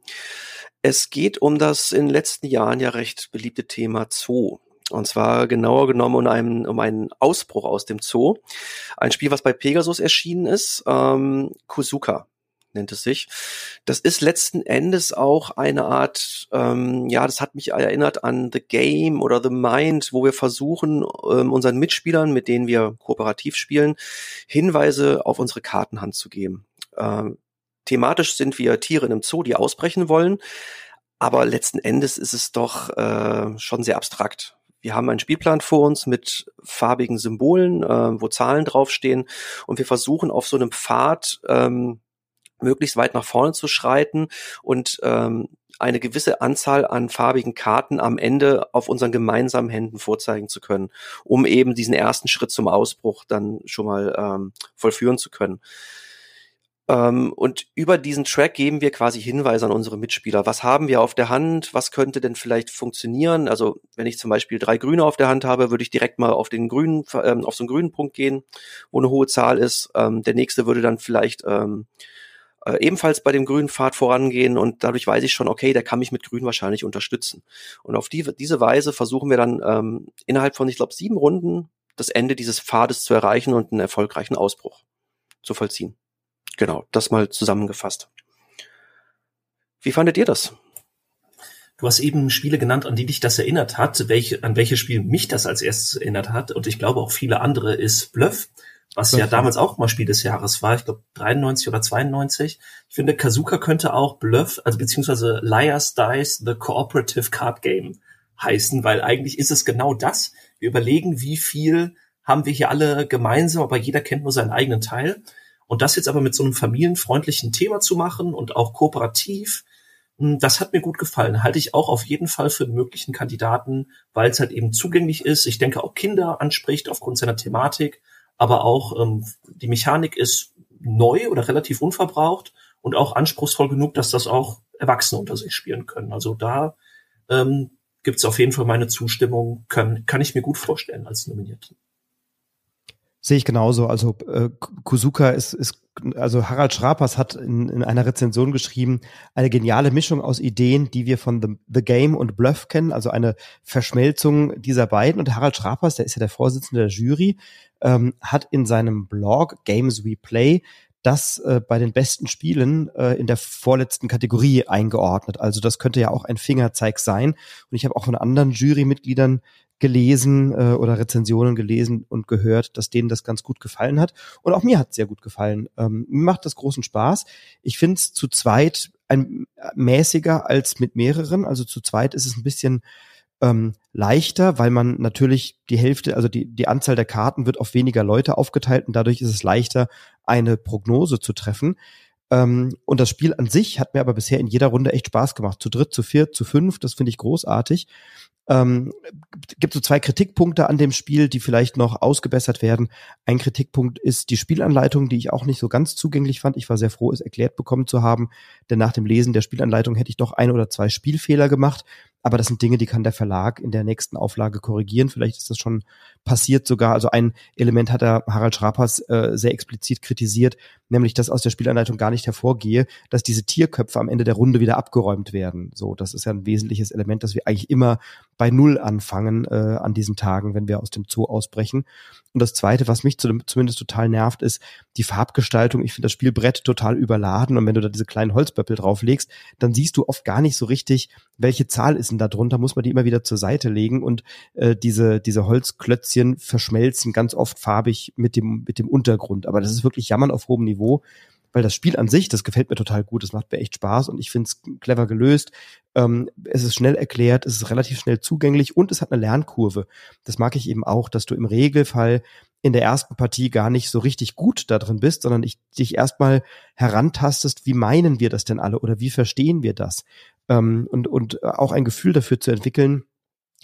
es geht um das in den letzten Jahren ja recht beliebte Thema Zoo. Und zwar genauer genommen um einen, um einen Ausbruch aus dem Zoo. Ein Spiel, was bei Pegasus erschienen ist, ähm, Kuzuka nennt es sich. Das ist letzten Endes auch eine Art, ähm, ja, das hat mich erinnert an The Game oder The Mind, wo wir versuchen, ähm, unseren Mitspielern, mit denen wir kooperativ spielen, Hinweise auf unsere Kartenhand zu geben. Ähm, thematisch sind wir Tiere in einem Zoo, die ausbrechen wollen, aber letzten Endes ist es doch äh, schon sehr abstrakt. Wir haben einen Spielplan vor uns mit farbigen Symbolen, äh, wo Zahlen draufstehen und wir versuchen auf so einem Pfad ähm, möglichst weit nach vorne zu schreiten und ähm, eine gewisse Anzahl an farbigen Karten am Ende auf unseren gemeinsamen Händen vorzeigen zu können, um eben diesen ersten Schritt zum Ausbruch dann schon mal ähm, vollführen zu können. Ähm, und über diesen Track geben wir quasi Hinweise an unsere Mitspieler. Was haben wir auf der Hand? Was könnte denn vielleicht funktionieren? Also wenn ich zum Beispiel drei Grüne auf der Hand habe, würde ich direkt mal auf den grünen, ähm, auf so einen grünen Punkt gehen, wo eine hohe Zahl ist. Ähm, der nächste würde dann vielleicht ähm, äh, ebenfalls bei dem grünen Pfad vorangehen und dadurch weiß ich schon, okay, der kann mich mit Grün wahrscheinlich unterstützen. Und auf die, diese Weise versuchen wir dann ähm, innerhalb von, ich glaube, sieben Runden das Ende dieses Pfades zu erreichen und einen erfolgreichen Ausbruch zu vollziehen. Genau, das mal zusammengefasst. Wie fandet ihr das? Du hast eben Spiele genannt, an die dich das erinnert hat. Welche, an welche Spiel mich das als erstes erinnert hat und ich glaube auch viele andere ist Bluff was ja damals auch mal Spiel des Jahres war, ich glaube 93 oder 92. Ich finde, Kazuka könnte auch Bluff, also beziehungsweise Liar's Dice The Cooperative Card Game heißen, weil eigentlich ist es genau das. Wir überlegen, wie viel haben wir hier alle gemeinsam, aber jeder kennt nur seinen eigenen Teil. Und das jetzt aber mit so einem familienfreundlichen Thema zu machen und auch kooperativ, hm, das hat mir gut gefallen. Halte ich auch auf jeden Fall für einen möglichen Kandidaten, weil es halt eben zugänglich ist. Ich denke auch Kinder anspricht aufgrund seiner Thematik aber auch ähm, die Mechanik ist neu oder relativ unverbraucht und auch anspruchsvoll genug, dass das auch Erwachsene unter sich spielen können. Also da ähm, gibt es auf jeden Fall meine Zustimmung, kann, kann ich mir gut vorstellen als Nominierten. Sehe ich genauso. Also äh, Kuzuka ist, ist, also Harald Schrapers hat in, in einer Rezension geschrieben, eine geniale Mischung aus Ideen, die wir von The, The Game und Bluff kennen, also eine Verschmelzung dieser beiden. Und Harald Schrapers, der ist ja der Vorsitzende der Jury, ähm, hat in seinem Blog Games We Play das äh, bei den besten Spielen äh, in der vorletzten Kategorie eingeordnet. Also das könnte ja auch ein Fingerzeig sein. Und ich habe auch von anderen Jurymitgliedern gelesen äh, oder Rezensionen gelesen und gehört, dass denen das ganz gut gefallen hat. Und auch mir hat es sehr gut gefallen. Ähm, mir macht das großen Spaß. Ich finde es zu zweit ein äh, mäßiger als mit mehreren. Also zu zweit ist es ein bisschen ähm, leichter, weil man natürlich die Hälfte, also die, die Anzahl der Karten wird auf weniger Leute aufgeteilt und dadurch ist es leichter, eine Prognose zu treffen. Ähm, und das Spiel an sich hat mir aber bisher in jeder Runde echt Spaß gemacht. Zu dritt, zu viert, zu fünf, das finde ich großartig. Ähm, gibt so zwei Kritikpunkte an dem Spiel, die vielleicht noch ausgebessert werden. Ein Kritikpunkt ist die Spielanleitung, die ich auch nicht so ganz zugänglich fand. Ich war sehr froh, es erklärt bekommen zu haben, denn nach dem Lesen der Spielanleitung hätte ich doch ein oder zwei Spielfehler gemacht. Aber das sind Dinge, die kann der Verlag in der nächsten Auflage korrigieren. Vielleicht ist das schon passiert sogar. Also ein Element hat der Harald Schrapers äh, sehr explizit kritisiert, nämlich dass aus der Spielanleitung gar nicht hervorgehe, dass diese Tierköpfe am Ende der Runde wieder abgeräumt werden. So, das ist ja ein wesentliches Element, dass wir eigentlich immer bei Null anfangen äh, an diesen Tagen, wenn wir aus dem Zoo ausbrechen. Und das Zweite, was mich zu, zumindest total nervt, ist die Farbgestaltung. Ich finde das Spielbrett total überladen und wenn du da diese kleinen Holzböppel drauflegst, dann siehst du oft gar nicht so richtig, welche Zahl ist denn da drunter, muss man die immer wieder zur Seite legen und äh, diese, diese Holzklötzchen verschmelzen ganz oft farbig mit dem, mit dem Untergrund. Aber das ist wirklich Jammern auf hohem Niveau weil das Spiel an sich, das gefällt mir total gut, das macht mir echt Spaß und ich finde es clever gelöst. Ähm, es ist schnell erklärt, es ist relativ schnell zugänglich und es hat eine Lernkurve. Das mag ich eben auch, dass du im Regelfall in der ersten Partie gar nicht so richtig gut da drin bist, sondern ich dich erstmal herantastest, wie meinen wir das denn alle oder wie verstehen wir das? Ähm, und, und auch ein Gefühl dafür zu entwickeln,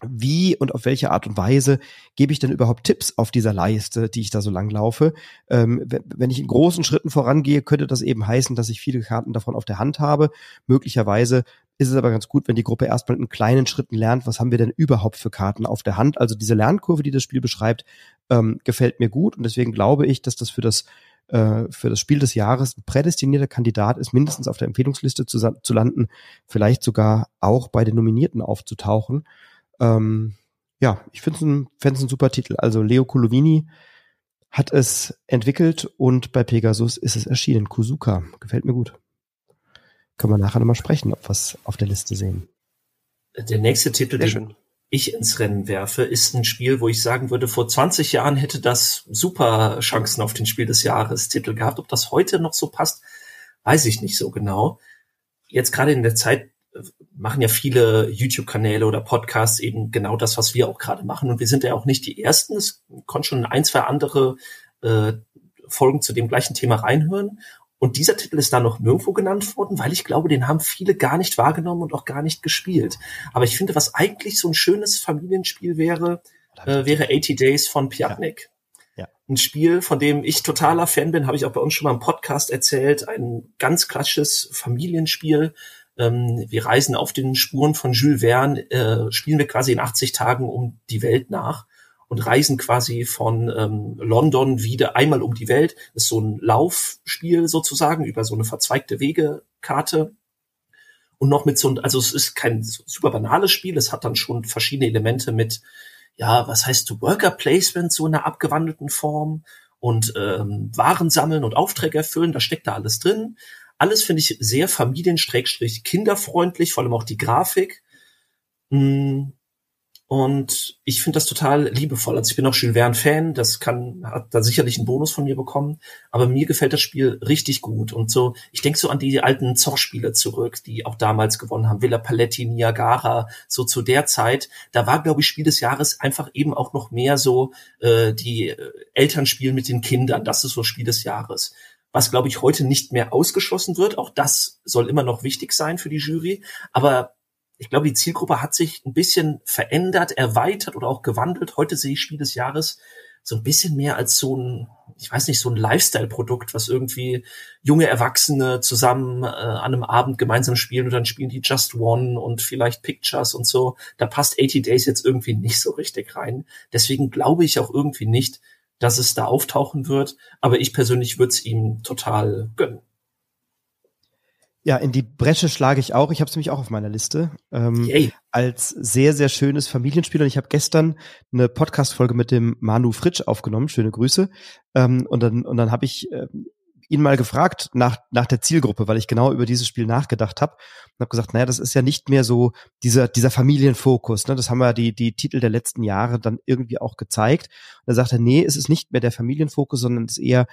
wie und auf welche Art und Weise gebe ich denn überhaupt Tipps auf dieser Leiste, die ich da so lang laufe? Ähm, wenn ich in großen Schritten vorangehe, könnte das eben heißen, dass ich viele Karten davon auf der Hand habe. Möglicherweise ist es aber ganz gut, wenn die Gruppe erstmal in kleinen Schritten lernt, was haben wir denn überhaupt für Karten auf der Hand. Also diese Lernkurve, die das Spiel beschreibt, ähm, gefällt mir gut und deswegen glaube ich, dass das für das äh, für das Spiel des Jahres ein prädestinierter Kandidat ist, mindestens auf der Empfehlungsliste zu, zu landen, vielleicht sogar auch bei den Nominierten aufzutauchen. Ähm, ja, ich finde es ein, ein super Titel. Also Leo Colovini hat es entwickelt und bei Pegasus ist es erschienen. Kuzuka, gefällt mir gut. Können wir nachher nochmal sprechen, ob wir es auf der Liste sehen. Der nächste Titel, Sehr den schön. ich ins Rennen werfe, ist ein Spiel, wo ich sagen würde, vor 20 Jahren hätte das super Chancen auf den Spiel des Jahres Titel gehabt. Ob das heute noch so passt, weiß ich nicht so genau. Jetzt gerade in der Zeit machen ja viele YouTube-Kanäle oder Podcasts eben genau das, was wir auch gerade machen. Und wir sind ja auch nicht die Ersten. Es konnte schon ein, zwei andere äh, Folgen zu dem gleichen Thema reinhören. Und dieser Titel ist da noch nirgendwo genannt worden, weil ich glaube, den haben viele gar nicht wahrgenommen und auch gar nicht gespielt. Aber ich finde, was eigentlich so ein schönes Familienspiel wäre, äh, wäre 80 Days von Piatnik. Ja. Ja. Ein Spiel, von dem ich totaler Fan bin, habe ich auch bei uns schon mal im Podcast erzählt. Ein ganz klassisches Familienspiel, ähm, wir reisen auf den Spuren von Jules Verne, äh, spielen wir quasi in 80 Tagen um die Welt nach und reisen quasi von ähm, London wieder einmal um die Welt. Das ist so ein Laufspiel sozusagen über so eine verzweigte Wegekarte. Und noch mit so, also es ist kein super banales Spiel, es hat dann schon verschiedene Elemente mit, ja, was heißt Worker Placement, so in einer abgewandelten Form und ähm, Waren sammeln und Aufträge erfüllen, da steckt da alles drin. Alles finde ich sehr familien-kinderfreundlich, vor allem auch die Grafik. Mm, und ich finde das total liebevoll. Also ich bin auch Jules Verne-Fan, das kann, hat da sicherlich einen Bonus von mir bekommen, aber mir gefällt das Spiel richtig gut. Und so, ich denke so an die alten Zoch-Spiele zurück, die auch damals gewonnen haben. Villa Paletti, Niagara, so zu der Zeit. Da war, glaube ich, Spiel des Jahres einfach eben auch noch mehr so äh, die äh, Eltern spielen mit den Kindern. Das ist so Spiel des Jahres was, glaube ich, heute nicht mehr ausgeschlossen wird. Auch das soll immer noch wichtig sein für die Jury. Aber ich glaube, die Zielgruppe hat sich ein bisschen verändert, erweitert oder auch gewandelt. Heute sehe ich Spiel des Jahres so ein bisschen mehr als so ein, ich weiß nicht, so ein Lifestyle-Produkt, was irgendwie junge Erwachsene zusammen äh, an einem Abend gemeinsam spielen und dann spielen die Just One und vielleicht Pictures und so. Da passt 80 Days jetzt irgendwie nicht so richtig rein. Deswegen glaube ich auch irgendwie nicht, dass es da auftauchen wird. Aber ich persönlich würde es ihm total gönnen. Ja, in die Bresche schlage ich auch. Ich habe es nämlich auch auf meiner Liste. Ähm, als sehr, sehr schönes Familienspiel. Und ich habe gestern eine Podcast-Folge mit dem Manu Fritsch aufgenommen. Schöne Grüße. Ähm, und dann, und dann habe ich äh, ihn mal gefragt nach, nach der Zielgruppe, weil ich genau über dieses Spiel nachgedacht habe und habe gesagt, naja, das ist ja nicht mehr so dieser, dieser Familienfokus. Ne? Das haben wir die, die Titel der letzten Jahre dann irgendwie auch gezeigt. Und er sagte, nee, es ist nicht mehr der Familienfokus, sondern es ist eher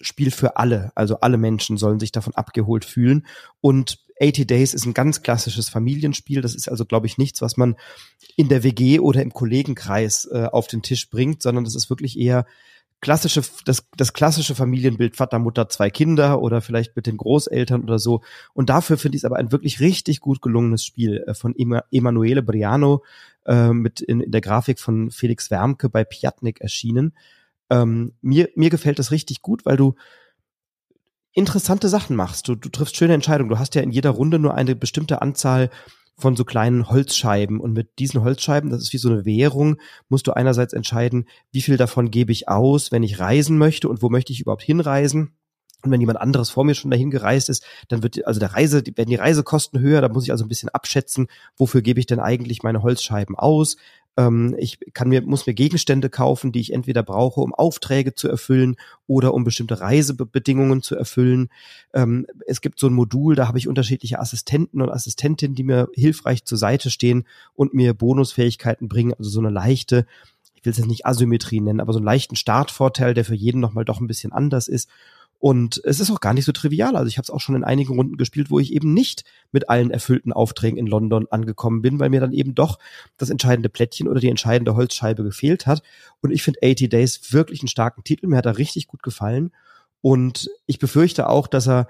Spiel für alle. Also alle Menschen sollen sich davon abgeholt fühlen. Und 80 Days ist ein ganz klassisches Familienspiel. Das ist also, glaube ich, nichts, was man in der WG oder im Kollegenkreis äh, auf den Tisch bringt, sondern das ist wirklich eher klassische, das, das klassische Familienbild Vater, Mutter, zwei Kinder oder vielleicht mit den Großeltern oder so. Und dafür finde ich es aber ein wirklich richtig gut gelungenes Spiel äh, von Emanuele Briano äh, mit in, in der Grafik von Felix Wermke bei Piatnik erschienen. Ähm, mir, mir gefällt das richtig gut, weil du interessante Sachen machst. Du, du triffst schöne Entscheidungen. Du hast ja in jeder Runde nur eine bestimmte Anzahl von so kleinen Holzscheiben. Und mit diesen Holzscheiben, das ist wie so eine Währung, musst du einerseits entscheiden, wie viel davon gebe ich aus, wenn ich reisen möchte und wo möchte ich überhaupt hinreisen. Und wenn jemand anderes vor mir schon dahin gereist ist, dann wird also der Reise, werden die Reisekosten höher, da muss ich also ein bisschen abschätzen, wofür gebe ich denn eigentlich meine Holzscheiben aus? Ähm, ich kann mir, muss mir Gegenstände kaufen, die ich entweder brauche, um Aufträge zu erfüllen oder um bestimmte Reisebedingungen zu erfüllen. Ähm, es gibt so ein Modul, da habe ich unterschiedliche Assistenten und Assistentinnen, die mir hilfreich zur Seite stehen und mir Bonusfähigkeiten bringen, also so eine leichte ich will es jetzt nicht Asymmetrie nennen, aber so einen leichten Startvorteil, der für jeden nochmal doch ein bisschen anders ist. Und es ist auch gar nicht so trivial. Also ich habe es auch schon in einigen Runden gespielt, wo ich eben nicht mit allen erfüllten Aufträgen in London angekommen bin, weil mir dann eben doch das entscheidende Plättchen oder die entscheidende Holzscheibe gefehlt hat. Und ich finde 80 Days wirklich einen starken Titel. Mir hat er richtig gut gefallen. Und ich befürchte auch, dass er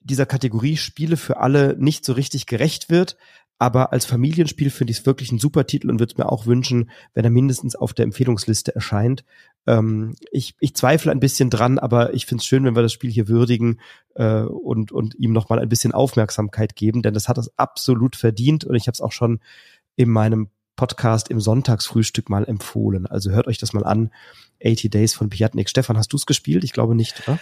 dieser Kategorie Spiele für alle nicht so richtig gerecht wird. Aber als Familienspiel finde ich es wirklich ein super Titel und würde es mir auch wünschen, wenn er mindestens auf der Empfehlungsliste erscheint. Ähm, ich, ich zweifle ein bisschen dran, aber ich finde es schön, wenn wir das Spiel hier würdigen äh, und, und ihm nochmal ein bisschen Aufmerksamkeit geben, denn das hat es absolut verdient und ich habe es auch schon in meinem Podcast im Sonntagsfrühstück mal empfohlen. Also hört euch das mal an. 80 Days von Piatnik. Stefan, hast du es gespielt? Ich glaube nicht, oder?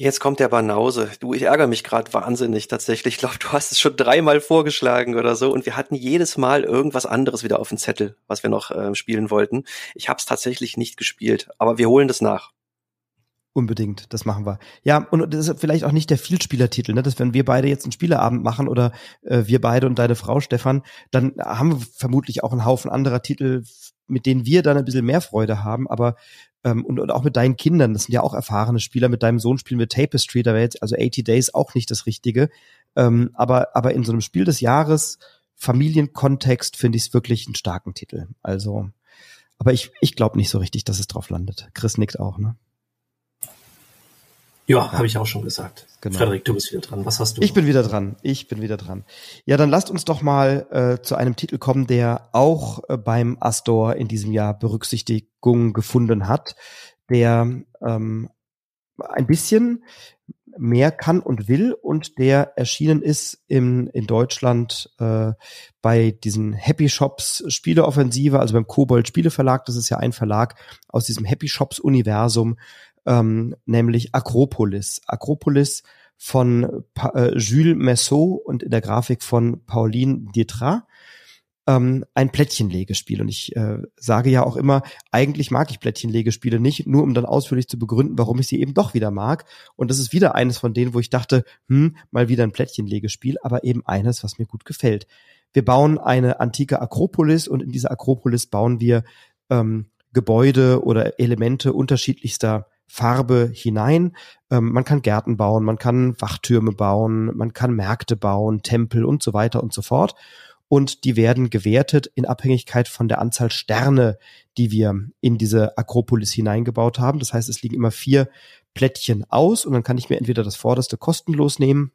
Jetzt kommt der Banause. Du, ich ärgere mich gerade wahnsinnig tatsächlich. Ich glaube, du hast es schon dreimal vorgeschlagen oder so und wir hatten jedes Mal irgendwas anderes wieder auf dem Zettel, was wir noch äh, spielen wollten. Ich habe es tatsächlich nicht gespielt, aber wir holen das nach. Unbedingt, das machen wir. Ja, und das ist vielleicht auch nicht der Vielspielertitel, ne? Dass wenn wir beide jetzt einen Spieleabend machen oder äh, wir beide und deine Frau Stefan, dann haben wir vermutlich auch einen Haufen anderer Titel, mit denen wir dann ein bisschen mehr Freude haben, aber ähm, und, und auch mit deinen Kindern, das sind ja auch erfahrene Spieler, mit deinem Sohn spielen wir Tapestry, da wäre jetzt also 80 Days auch nicht das Richtige. Ähm, aber, aber in so einem Spiel des Jahres, Familienkontext, finde ich es wirklich einen starken Titel. Also, aber ich, ich glaube nicht so richtig, dass es drauf landet. Chris nickt auch, ne? Ja, habe ich auch schon gesagt. Genau. Frederik, du bist wieder dran. Was hast du? Ich bin wieder dran. Ich bin wieder dran. Ja, dann lasst uns doch mal äh, zu einem Titel kommen, der auch äh, beim Astor in diesem Jahr Berücksichtigung gefunden hat, der ähm, ein bisschen mehr kann und will und der erschienen ist im, in Deutschland äh, bei diesen Happy Shops Spieleoffensive, also beim Kobold Spieleverlag. Das ist ja ein Verlag aus diesem Happy Shops Universum ähm, nämlich Akropolis. Akropolis von pa äh, Jules Messot und in der Grafik von Pauline Dietra. Ähm, ein Plättchenlegespiel. Und ich äh, sage ja auch immer, eigentlich mag ich Plättchenlegespiele nicht, nur um dann ausführlich zu begründen, warum ich sie eben doch wieder mag. Und das ist wieder eines von denen, wo ich dachte, hm, mal wieder ein Plättchenlegespiel, aber eben eines, was mir gut gefällt. Wir bauen eine antike Akropolis und in dieser Akropolis bauen wir ähm, Gebäude oder Elemente unterschiedlichster Farbe hinein. Ähm, man kann Gärten bauen, man kann Wachtürme bauen, man kann Märkte bauen, Tempel und so weiter und so fort. Und die werden gewertet in Abhängigkeit von der Anzahl Sterne, die wir in diese Akropolis hineingebaut haben. Das heißt, es liegen immer vier Plättchen aus und dann kann ich mir entweder das vorderste kostenlos nehmen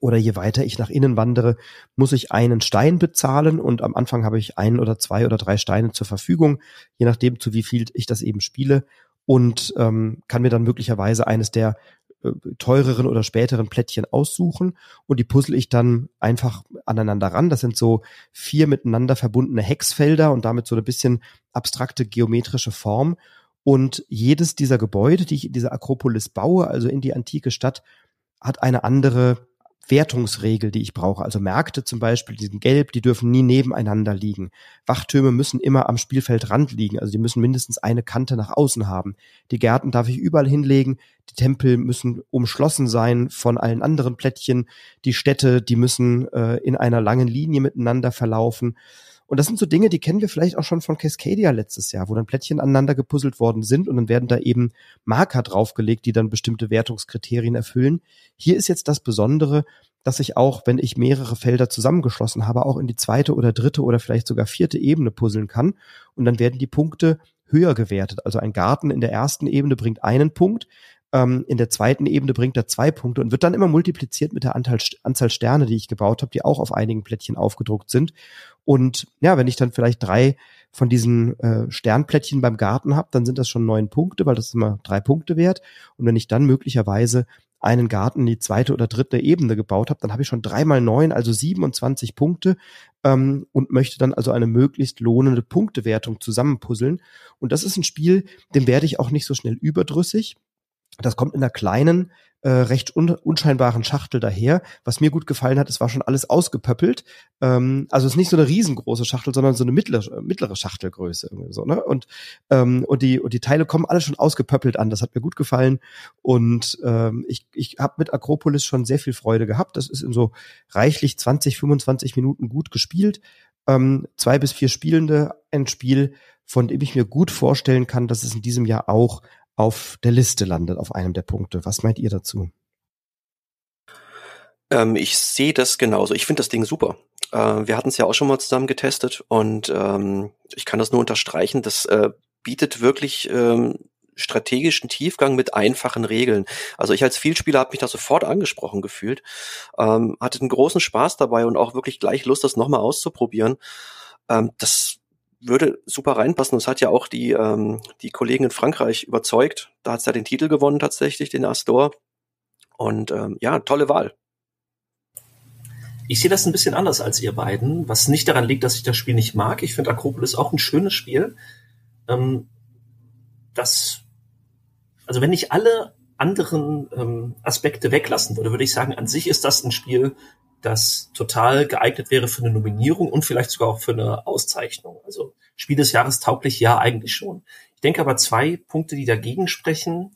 oder je weiter ich nach innen wandere, muss ich einen Stein bezahlen und am Anfang habe ich ein oder zwei oder drei Steine zur Verfügung, je nachdem zu wie viel ich das eben spiele und ähm, kann mir dann möglicherweise eines der äh, teureren oder späteren Plättchen aussuchen und die puzzle ich dann einfach aneinander ran. Das sind so vier miteinander verbundene Hexfelder und damit so ein bisschen abstrakte geometrische Form. Und jedes dieser Gebäude, die ich in dieser Akropolis baue, also in die antike Stadt, hat eine andere Wertungsregel, die ich brauche. Also Märkte zum Beispiel, die sind gelb, die dürfen nie nebeneinander liegen. Wachtürme müssen immer am Spielfeldrand liegen, also die müssen mindestens eine Kante nach außen haben. Die Gärten darf ich überall hinlegen, die Tempel müssen umschlossen sein von allen anderen Plättchen, die Städte, die müssen äh, in einer langen Linie miteinander verlaufen. Und das sind so Dinge, die kennen wir vielleicht auch schon von Cascadia letztes Jahr, wo dann Plättchen aneinander gepuzzelt worden sind und dann werden da eben Marker draufgelegt, die dann bestimmte Wertungskriterien erfüllen. Hier ist jetzt das Besondere, dass ich auch, wenn ich mehrere Felder zusammengeschlossen habe, auch in die zweite oder dritte oder vielleicht sogar vierte Ebene puzzeln kann. Und dann werden die Punkte höher gewertet. Also ein Garten in der ersten Ebene bringt einen Punkt, ähm, in der zweiten Ebene bringt er zwei Punkte und wird dann immer multipliziert mit der Anteil, Anzahl Sterne, die ich gebaut habe, die auch auf einigen Plättchen aufgedruckt sind. Und ja, wenn ich dann vielleicht drei von diesen äh, Sternplättchen beim Garten habe, dann sind das schon neun Punkte, weil das ist immer drei Punkte wert. Und wenn ich dann möglicherweise einen Garten in die zweite oder dritte Ebene gebaut habe, dann habe ich schon dreimal neun, also 27 Punkte ähm, und möchte dann also eine möglichst lohnende Punktewertung zusammenpuzzeln. Und das ist ein Spiel, dem werde ich auch nicht so schnell überdrüssig. Das kommt in einer kleinen, äh, recht un unscheinbaren Schachtel daher. Was mir gut gefallen hat, es war schon alles ausgepöppelt. Ähm, also es ist nicht so eine riesengroße Schachtel, sondern so eine mittlere, mittlere Schachtelgröße. So, ne? und, ähm, und, die, und die Teile kommen alle schon ausgepöppelt an. Das hat mir gut gefallen. Und ähm, ich, ich habe mit Akropolis schon sehr viel Freude gehabt. Das ist in so reichlich 20, 25 Minuten gut gespielt. Ähm, zwei bis vier Spielende, ein Spiel, von dem ich mir gut vorstellen kann, dass es in diesem Jahr auch auf der Liste landet, auf einem der Punkte. Was meint ihr dazu? Ähm, ich sehe das genauso. Ich finde das Ding super. Äh, wir hatten es ja auch schon mal zusammen getestet und ähm, ich kann das nur unterstreichen. Das äh, bietet wirklich ähm, strategischen Tiefgang mit einfachen Regeln. Also ich als Vielspieler habe mich da sofort angesprochen gefühlt, ähm, hatte einen großen Spaß dabei und auch wirklich gleich Lust, das nochmal auszuprobieren. Ähm, das würde super reinpassen. Das hat ja auch die, ähm, die Kollegen in Frankreich überzeugt. Da hat es ja den Titel gewonnen tatsächlich, den Astor. Und ähm, ja, tolle Wahl. Ich sehe das ein bisschen anders als ihr beiden, was nicht daran liegt, dass ich das Spiel nicht mag. Ich finde Akropolis auch ein schönes Spiel. Ähm, das, also wenn ich alle anderen ähm, Aspekte weglassen würde, würde ich sagen, an sich ist das ein Spiel, das total geeignet wäre für eine Nominierung und vielleicht sogar auch für eine Auszeichnung. Also Spiel des Jahres tauglich, ja, eigentlich schon. Ich denke aber zwei Punkte, die dagegen sprechen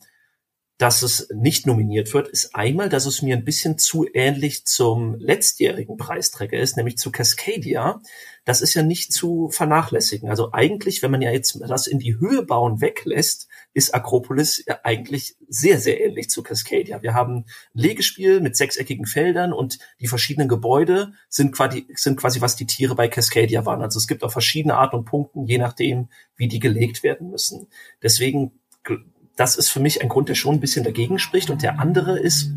dass es nicht nominiert wird, ist einmal, dass es mir ein bisschen zu ähnlich zum letztjährigen Preisträger ist, nämlich zu Cascadia. Das ist ja nicht zu vernachlässigen. Also eigentlich, wenn man ja jetzt das in die Höhe bauen weglässt, ist Akropolis ja eigentlich sehr, sehr ähnlich zu Cascadia. Wir haben ein Legespiel mit sechseckigen Feldern und die verschiedenen Gebäude sind quasi, sind quasi was die Tiere bei Cascadia waren. Also es gibt auch verschiedene Arten und Punkten, je nachdem, wie die gelegt werden müssen. Deswegen das ist für mich ein Grund, der schon ein bisschen dagegen spricht. Und der andere ist,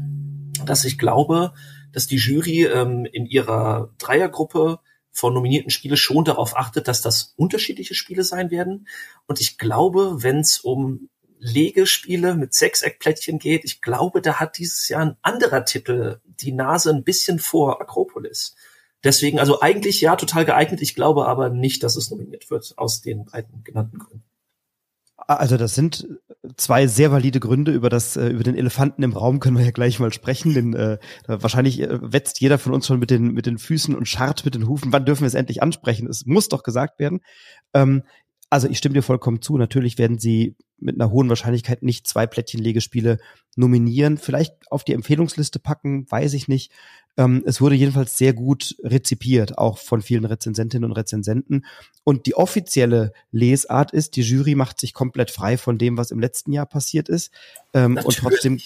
dass ich glaube, dass die Jury ähm, in ihrer Dreiergruppe von nominierten Spiele schon darauf achtet, dass das unterschiedliche Spiele sein werden. Und ich glaube, wenn es um Legespiele mit Sechseckplättchen geht, ich glaube, da hat dieses Jahr ein anderer Titel die Nase ein bisschen vor Akropolis. Deswegen, also eigentlich ja, total geeignet. Ich glaube aber nicht, dass es nominiert wird, aus den beiden genannten Gründen. Also das sind zwei sehr valide Gründe. Über das äh, über den Elefanten im Raum können wir ja gleich mal sprechen. Denn äh, wahrscheinlich äh, wetzt jeder von uns schon mit den mit den Füßen und scharrt mit den Hufen. Wann dürfen wir es endlich ansprechen? Es muss doch gesagt werden. Ähm, also ich stimme dir vollkommen zu. Natürlich werden sie mit einer hohen Wahrscheinlichkeit nicht zwei Plättchenlegespiele nominieren. Vielleicht auf die Empfehlungsliste packen, weiß ich nicht. Ähm, es wurde jedenfalls sehr gut rezipiert, auch von vielen Rezensentinnen und Rezensenten. Und die offizielle Lesart ist, die Jury macht sich komplett frei von dem, was im letzten Jahr passiert ist. Ähm, und trotzdem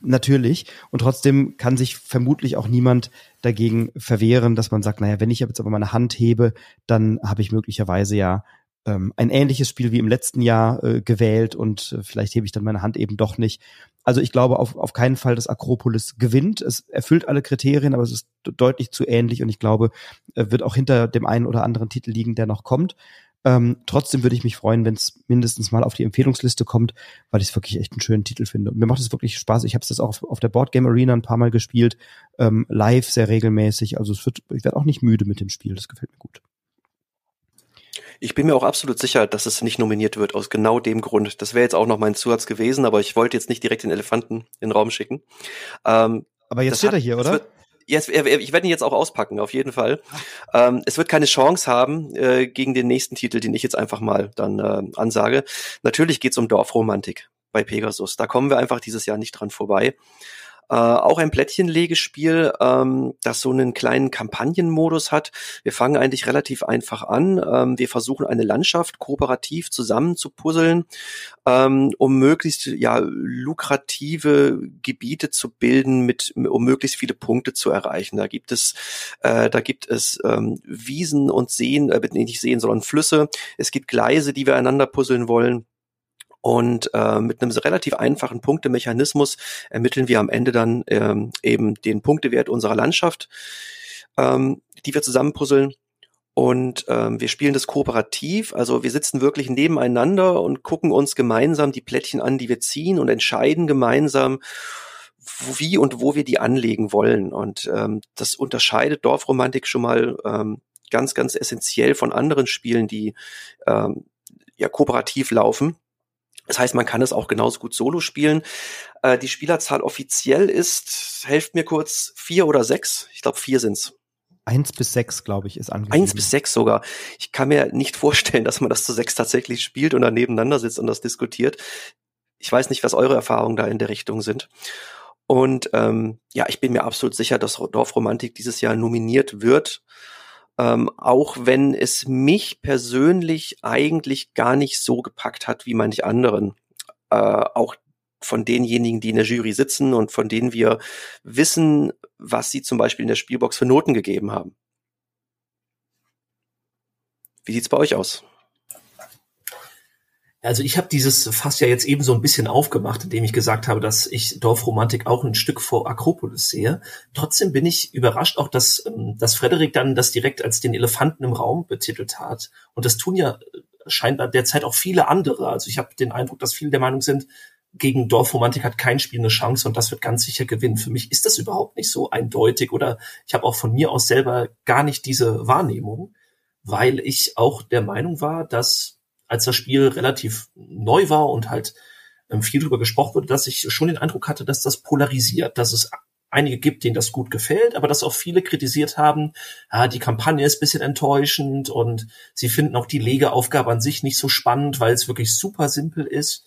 natürlich. Und trotzdem kann sich vermutlich auch niemand dagegen verwehren, dass man sagt, naja, wenn ich jetzt aber meine Hand hebe, dann habe ich möglicherweise ja ähm, ein ähnliches Spiel wie im letzten Jahr äh, gewählt und äh, vielleicht hebe ich dann meine Hand eben doch nicht. Also ich glaube auf, auf keinen Fall, dass Akropolis gewinnt. Es erfüllt alle Kriterien, aber es ist deutlich zu ähnlich und ich glaube, äh, wird auch hinter dem einen oder anderen Titel liegen, der noch kommt. Ähm, trotzdem würde ich mich freuen, wenn es mindestens mal auf die Empfehlungsliste kommt, weil ich es wirklich echt einen schönen Titel finde. Und mir macht es wirklich Spaß. Ich habe es das auch auf, auf der Boardgame Arena ein paar Mal gespielt, ähm, live sehr regelmäßig. Also es wird, ich werde auch nicht müde mit dem Spiel. Das gefällt mir gut. Ich bin mir auch absolut sicher, dass es nicht nominiert wird, aus genau dem Grund. Das wäre jetzt auch noch mein Zusatz gewesen, aber ich wollte jetzt nicht direkt den Elefanten in den Raum schicken. Ähm, aber jetzt steht hat, er hier, oder? Jetzt, ich werde ihn jetzt auch auspacken, auf jeden Fall. Ähm, es wird keine Chance haben äh, gegen den nächsten Titel, den ich jetzt einfach mal dann äh, ansage. Natürlich geht's um Dorfromantik bei Pegasus. Da kommen wir einfach dieses Jahr nicht dran vorbei. Äh, auch ein Plättchenlegespiel, ähm, das so einen kleinen Kampagnenmodus hat. Wir fangen eigentlich relativ einfach an. Ähm, wir versuchen eine Landschaft kooperativ zusammen zu puzzeln, ähm, um möglichst ja lukrative Gebiete zu bilden, mit um möglichst viele Punkte zu erreichen. Da gibt es äh, da gibt es ähm, Wiesen und Seen, äh, nicht Seen, sondern Flüsse. Es gibt Gleise, die wir einander puzzeln wollen. Und äh, mit einem relativ einfachen Punktemechanismus ermitteln wir am Ende dann ähm, eben den Punktewert unserer Landschaft, ähm, die wir zusammenpuzzeln. Und ähm, wir spielen das kooperativ, also wir sitzen wirklich nebeneinander und gucken uns gemeinsam die Plättchen an, die wir ziehen und entscheiden gemeinsam, wie und wo wir die anlegen wollen. Und ähm, das unterscheidet Dorfromantik schon mal ähm, ganz, ganz essentiell von anderen Spielen, die ähm, ja kooperativ laufen. Das heißt, man kann es auch genauso gut solo spielen. Äh, die Spielerzahl offiziell ist, helft mir kurz, vier oder sechs. Ich glaube, vier sind's. Eins bis sechs, glaube ich, ist angegeben. Eins bis sechs sogar. Ich kann mir nicht vorstellen, dass man das zu sechs tatsächlich spielt und dann nebeneinander sitzt und das diskutiert. Ich weiß nicht, was eure Erfahrungen da in der Richtung sind. Und ähm, ja, ich bin mir absolut sicher, dass Dorfromantik dieses Jahr nominiert wird. Ähm, auch wenn es mich persönlich eigentlich gar nicht so gepackt hat wie manche anderen. Äh, auch von denjenigen, die in der Jury sitzen und von denen wir wissen, was sie zum Beispiel in der Spielbox für Noten gegeben haben. Wie sieht's bei euch aus? Also ich habe dieses Fass ja jetzt eben so ein bisschen aufgemacht, indem ich gesagt habe, dass ich Dorfromantik auch ein Stück vor Akropolis sehe. Trotzdem bin ich überrascht auch, dass, ähm, dass Frederik dann das direkt als den Elefanten im Raum betitelt hat. Und das tun ja äh, scheinbar derzeit auch viele andere. Also ich habe den Eindruck, dass viele der Meinung sind, gegen Dorfromantik hat kein Spiel eine Chance und das wird ganz sicher gewinnen. Für mich ist das überhaupt nicht so eindeutig oder ich habe auch von mir aus selber gar nicht diese Wahrnehmung, weil ich auch der Meinung war, dass als das Spiel relativ neu war und halt ähm, viel drüber gesprochen wurde, dass ich schon den Eindruck hatte, dass das polarisiert, dass es einige gibt, denen das gut gefällt, aber dass auch viele kritisiert haben, ja, die Kampagne ist bisschen enttäuschend und sie finden auch die Legeaufgabe an sich nicht so spannend, weil es wirklich super simpel ist.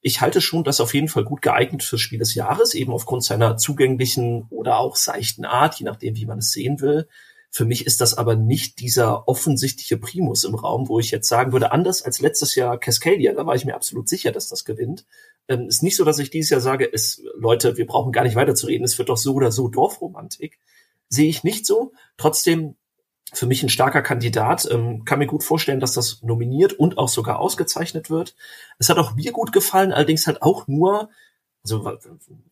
Ich halte schon das auf jeden Fall gut geeignet fürs Spiel des Jahres, eben aufgrund seiner zugänglichen oder auch seichten Art, je nachdem, wie man es sehen will. Für mich ist das aber nicht dieser offensichtliche Primus im Raum, wo ich jetzt sagen würde, anders als letztes Jahr Cascadia, da war ich mir absolut sicher, dass das gewinnt. Ähm, ist nicht so, dass ich dieses Jahr sage, es, Leute, wir brauchen gar nicht weiterzureden, es wird doch so oder so Dorfromantik. Sehe ich nicht so. Trotzdem für mich ein starker Kandidat. Ähm, kann mir gut vorstellen, dass das nominiert und auch sogar ausgezeichnet wird. Es hat auch mir gut gefallen, allerdings halt auch nur, also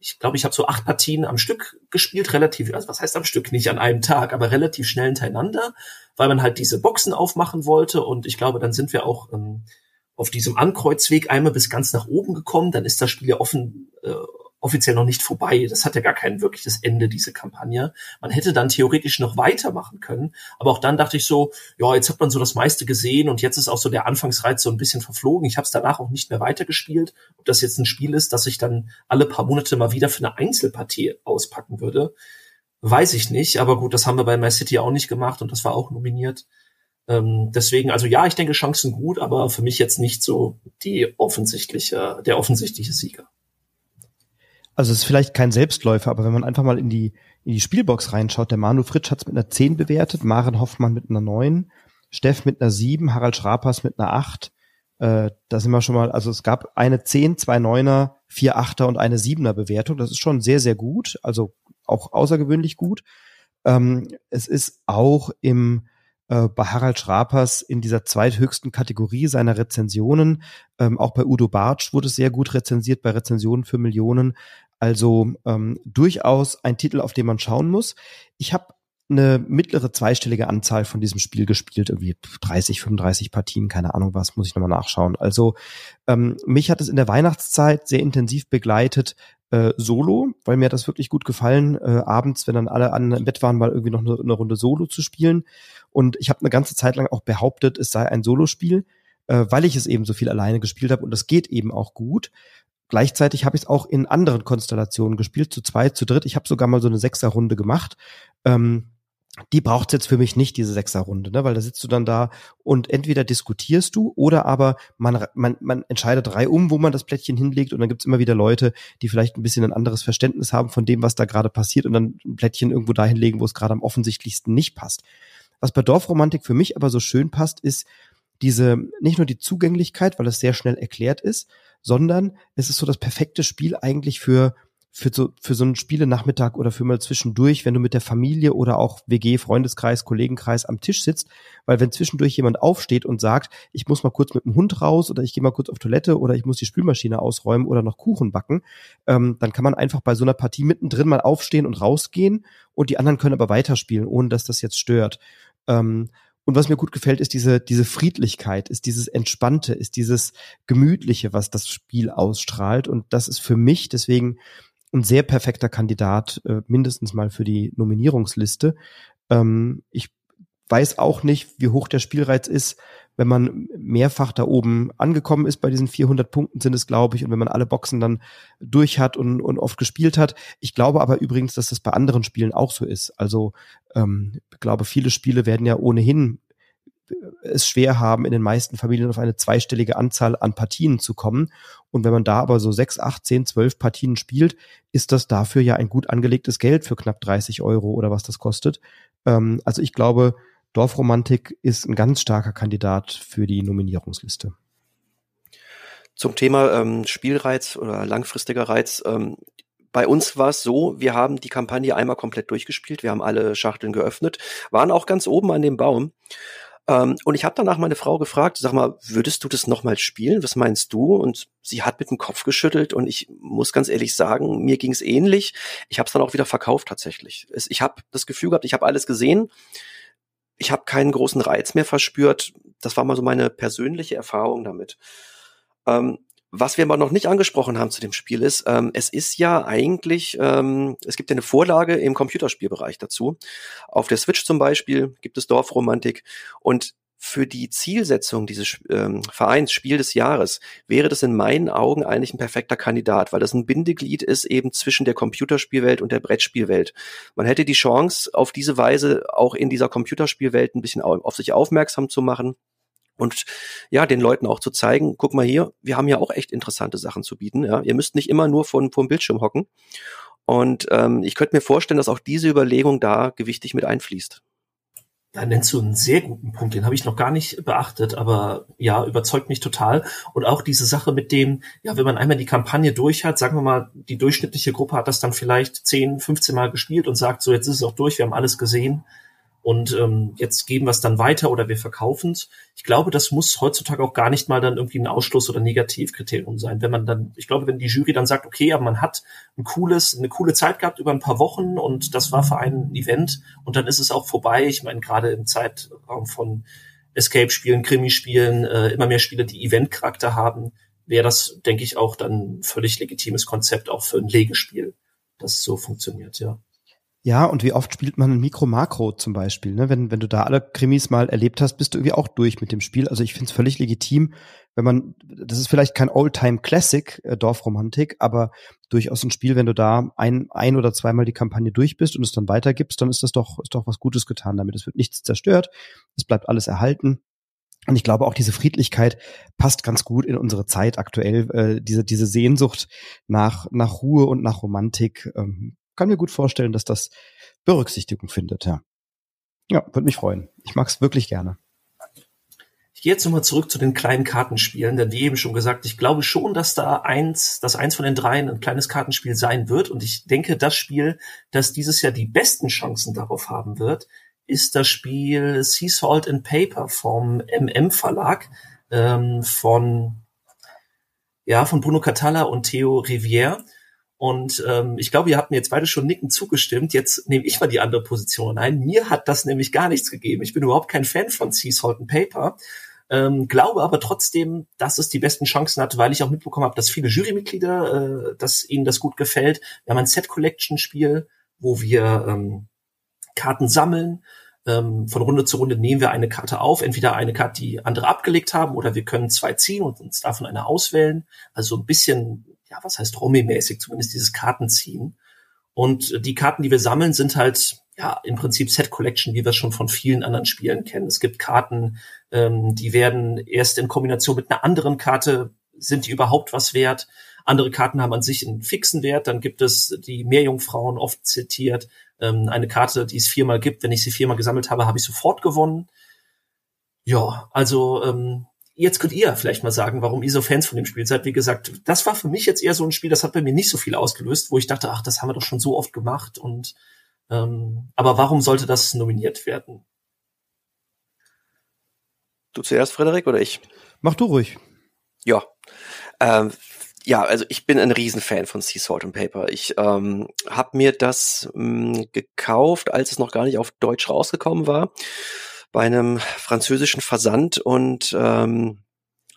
ich glaube, ich habe so acht Partien am Stück gespielt, relativ, also was heißt am Stück, nicht an einem Tag, aber relativ schnell hintereinander, weil man halt diese Boxen aufmachen wollte. Und ich glaube, dann sind wir auch ähm, auf diesem Ankreuzweg einmal bis ganz nach oben gekommen, dann ist das Spiel ja offen, äh, offiziell noch nicht vorbei. Das hat ja gar kein wirkliches Ende, diese Kampagne. Man hätte dann theoretisch noch weitermachen können. Aber auch dann dachte ich so, ja, jetzt hat man so das meiste gesehen und jetzt ist auch so der Anfangsreiz so ein bisschen verflogen. Ich habe es danach auch nicht mehr weitergespielt. Ob das jetzt ein Spiel ist, das ich dann alle paar Monate mal wieder für eine Einzelpartie auspacken würde, weiß ich nicht. Aber gut, das haben wir bei My City auch nicht gemacht und das war auch nominiert. Ähm, deswegen, also ja, ich denke Chancen gut, aber für mich jetzt nicht so die offensichtliche, der offensichtliche Sieger. Also es ist vielleicht kein Selbstläufer, aber wenn man einfach mal in die, in die Spielbox reinschaut, der Manu Fritsch hat es mit einer 10 bewertet, Maren Hoffmann mit einer 9, Steff mit einer 7, Harald Schrapers mit einer 8. Äh, da sind wir schon mal, also es gab eine 10, zwei Neuner, vier Achter und eine Siebener Bewertung. Das ist schon sehr, sehr gut, also auch außergewöhnlich gut. Ähm, es ist auch im äh, bei Harald Schrapers in dieser zweithöchsten Kategorie seiner Rezensionen. Ähm, auch bei Udo Bartsch wurde es sehr gut rezensiert bei Rezensionen für Millionen. Also ähm, durchaus ein Titel, auf den man schauen muss. Ich habe eine mittlere zweistellige Anzahl von diesem Spiel gespielt, irgendwie 30, 35 Partien, keine Ahnung was, muss ich nochmal nachschauen. Also ähm, mich hat es in der Weihnachtszeit sehr intensiv begleitet, äh, Solo, weil mir hat das wirklich gut gefallen, äh, abends, wenn dann alle an im Bett waren, mal irgendwie noch eine, eine Runde Solo zu spielen. Und ich habe eine ganze Zeit lang auch behauptet, es sei ein Solospiel, äh, weil ich es eben so viel alleine gespielt habe und das geht eben auch gut. Gleichzeitig habe ich es auch in anderen Konstellationen gespielt, zu zweit, zu dritt. Ich habe sogar mal so eine Sechserrunde gemacht. Ähm, die braucht jetzt für mich nicht, diese Sechserrunde, ne? weil da sitzt du dann da und entweder diskutierst du oder aber man, man, man entscheidet drei um, wo man das Plättchen hinlegt und dann gibt's immer wieder Leute, die vielleicht ein bisschen ein anderes Verständnis haben von dem, was da gerade passiert und dann ein Plättchen irgendwo dahin legen, wo es gerade am offensichtlichsten nicht passt. Was bei Dorfromantik für mich aber so schön passt, ist diese, nicht nur die Zugänglichkeit, weil es sehr schnell erklärt ist, sondern es ist so das perfekte Spiel eigentlich für für so, für so einen Spielenachmittag oder für mal zwischendurch, wenn du mit der Familie oder auch WG, Freundeskreis, Kollegenkreis am Tisch sitzt, weil wenn zwischendurch jemand aufsteht und sagt, ich muss mal kurz mit dem Hund raus oder ich gehe mal kurz auf Toilette oder ich muss die Spülmaschine ausräumen oder noch Kuchen backen, ähm, dann kann man einfach bei so einer Partie mittendrin mal aufstehen und rausgehen und die anderen können aber weiterspielen, ohne dass das jetzt stört. Ähm, und was mir gut gefällt, ist diese, diese Friedlichkeit, ist dieses Entspannte, ist dieses Gemütliche, was das Spiel ausstrahlt. Und das ist für mich deswegen ein sehr perfekter Kandidat, äh, mindestens mal für die Nominierungsliste. Ähm, ich weiß auch nicht, wie hoch der Spielreiz ist, wenn man mehrfach da oben angekommen ist. Bei diesen 400 Punkten sind es, glaube ich, und wenn man alle Boxen dann durch hat und, und oft gespielt hat. Ich glaube aber übrigens, dass das bei anderen Spielen auch so ist. Also ähm, ich glaube, viele Spiele werden ja ohnehin es schwer haben, in den meisten Familien auf eine zweistellige Anzahl an Partien zu kommen. Und wenn man da aber so sechs, acht, zehn, zwölf Partien spielt, ist das dafür ja ein gut angelegtes Geld für knapp 30 Euro oder was das kostet. Ähm, also ich glaube, Dorfromantik ist ein ganz starker Kandidat für die Nominierungsliste. Zum Thema ähm, Spielreiz oder langfristiger Reiz. Ähm, bei uns war es so, wir haben die Kampagne einmal komplett durchgespielt, wir haben alle Schachteln geöffnet, waren auch ganz oben an dem Baum Ähm, und ich habe danach meine Frau gefragt, sag mal, würdest du das nochmal spielen? Was meinst du? Und sie hat mit dem Kopf geschüttelt und ich muss ganz ehrlich sagen, mir ging es ähnlich. Ich habe es dann auch wieder verkauft tatsächlich. Es, ich habe das Gefühl gehabt, ich habe alles gesehen. Ich habe keinen großen Reiz mehr verspürt. Das war mal so meine persönliche Erfahrung damit. Ähm, was wir aber noch nicht angesprochen haben zu dem Spiel ist, ähm, es ist ja eigentlich, ähm, es gibt ja eine Vorlage im Computerspielbereich dazu. Auf der Switch zum Beispiel gibt es Dorfromantik und für die Zielsetzung dieses ähm, Vereins Spiel des Jahres wäre das in meinen Augen eigentlich ein perfekter Kandidat, weil das ein Bindeglied ist eben zwischen der Computerspielwelt und der Brettspielwelt. Man hätte die Chance, auf diese Weise auch in dieser Computerspielwelt ein bisschen auf sich aufmerksam zu machen und ja, den Leuten auch zu zeigen, guck mal hier, wir haben ja auch echt interessante Sachen zu bieten. Ja. Ihr müsst nicht immer nur vor, vor dem Bildschirm hocken. Und ähm, ich könnte mir vorstellen, dass auch diese Überlegung da gewichtig mit einfließt. Da nennst du einen sehr guten Punkt, den habe ich noch gar nicht beachtet, aber ja, überzeugt mich total. Und auch diese Sache mit dem, ja, wenn man einmal die Kampagne durch hat, sagen wir mal, die durchschnittliche Gruppe hat das dann vielleicht 10, 15 Mal gespielt und sagt, so jetzt ist es auch durch, wir haben alles gesehen und ähm, jetzt geben wir es dann weiter oder wir verkaufen es. Ich glaube, das muss heutzutage auch gar nicht mal dann irgendwie ein Ausschluss oder Negativkriterium sein. Wenn man dann, ich glaube, wenn die Jury dann sagt, okay, aber man hat ein cooles, eine coole Zeit gehabt über ein paar Wochen und das war für einen Event und dann ist es auch vorbei. Ich meine, gerade im Zeitraum von Escape-Spielen, Krimi-Spielen, äh, immer mehr Spiele, die Event-Charakter haben, wäre das, denke ich, auch dann ein völlig legitimes Konzept auch für ein Legespiel, das so funktioniert, ja. Ja, und wie oft spielt man ein Mikro-Makro zum Beispiel? Ne? Wenn, wenn du da alle Krimis mal erlebt hast, bist du irgendwie auch durch mit dem Spiel. Also ich finde es völlig legitim, wenn man, das ist vielleicht kein Old-Time-Classic, äh, Dorfromantik, aber durchaus ein Spiel, wenn du da ein, ein oder zweimal die Kampagne durch bist und es dann weitergibst, dann ist das doch, ist doch was Gutes getan damit. Es wird nichts zerstört, es bleibt alles erhalten. Und ich glaube auch diese Friedlichkeit passt ganz gut in unsere Zeit aktuell. Äh, diese diese Sehnsucht nach nach Ruhe und nach Romantik ähm, kann mir gut vorstellen, dass das Berücksichtigung findet, ja. Ja, würde mich freuen. Ich mag es wirklich gerne. Ich gehe jetzt nochmal zurück zu den kleinen Kartenspielen, denn wie eben schon gesagt, ich glaube schon, dass da eins, dass eins von den dreien ein kleines Kartenspiel sein wird. Und ich denke, das Spiel, das dieses Jahr die besten Chancen darauf haben wird, ist das Spiel Sea Salt and Paper vom MM Verlag ähm, von ja von Bruno Catalla und Theo Rivière. Und ähm, ich glaube, ihr habt mir jetzt beide schon nicken zugestimmt. Jetzt nehme ich mal die andere Position ein. Mir hat das nämlich gar nichts gegeben. Ich bin überhaupt kein Fan von Sea Salt and Paper. Ähm, glaube aber trotzdem, dass es die besten Chancen hat, weil ich auch mitbekommen habe, dass viele Jurymitglieder, äh, dass ihnen das gut gefällt. Wir haben ein Set-Collection-Spiel, wo wir ähm, Karten sammeln. Ähm, von Runde zu Runde nehmen wir eine Karte auf, entweder eine Karte, die andere abgelegt haben, oder wir können zwei ziehen und uns davon eine auswählen. Also ein bisschen ja, was heißt Romy-mäßig, zumindest dieses Kartenziehen. Und die Karten, die wir sammeln, sind halt ja im Prinzip Set Collection, wie wir es schon von vielen anderen Spielen kennen. Es gibt Karten, ähm, die werden erst in Kombination mit einer anderen Karte, sind die überhaupt was wert? Andere Karten haben an sich einen fixen Wert. Dann gibt es die Meerjungfrauen oft zitiert. Ähm, eine Karte, die es viermal gibt. Wenn ich sie viermal gesammelt habe, habe ich sofort gewonnen. Ja, also ähm, jetzt könnt ihr vielleicht mal sagen, warum ihr so Fans von dem Spiel seid. Wie gesagt, das war für mich jetzt eher so ein Spiel, das hat bei mir nicht so viel ausgelöst, wo ich dachte, ach, das haben wir doch schon so oft gemacht. Und ähm, aber warum sollte das nominiert werden? Du zuerst, Frederik, oder ich? Mach du ruhig. Ja. Ähm, ja, also ich bin ein Riesenfan von Sea Salt and Paper. Ich ähm, habe mir das mh, hm, gekauft, als es noch gar nicht auf Deutsch rausgekommen war bei einem französischen Versand und ähm,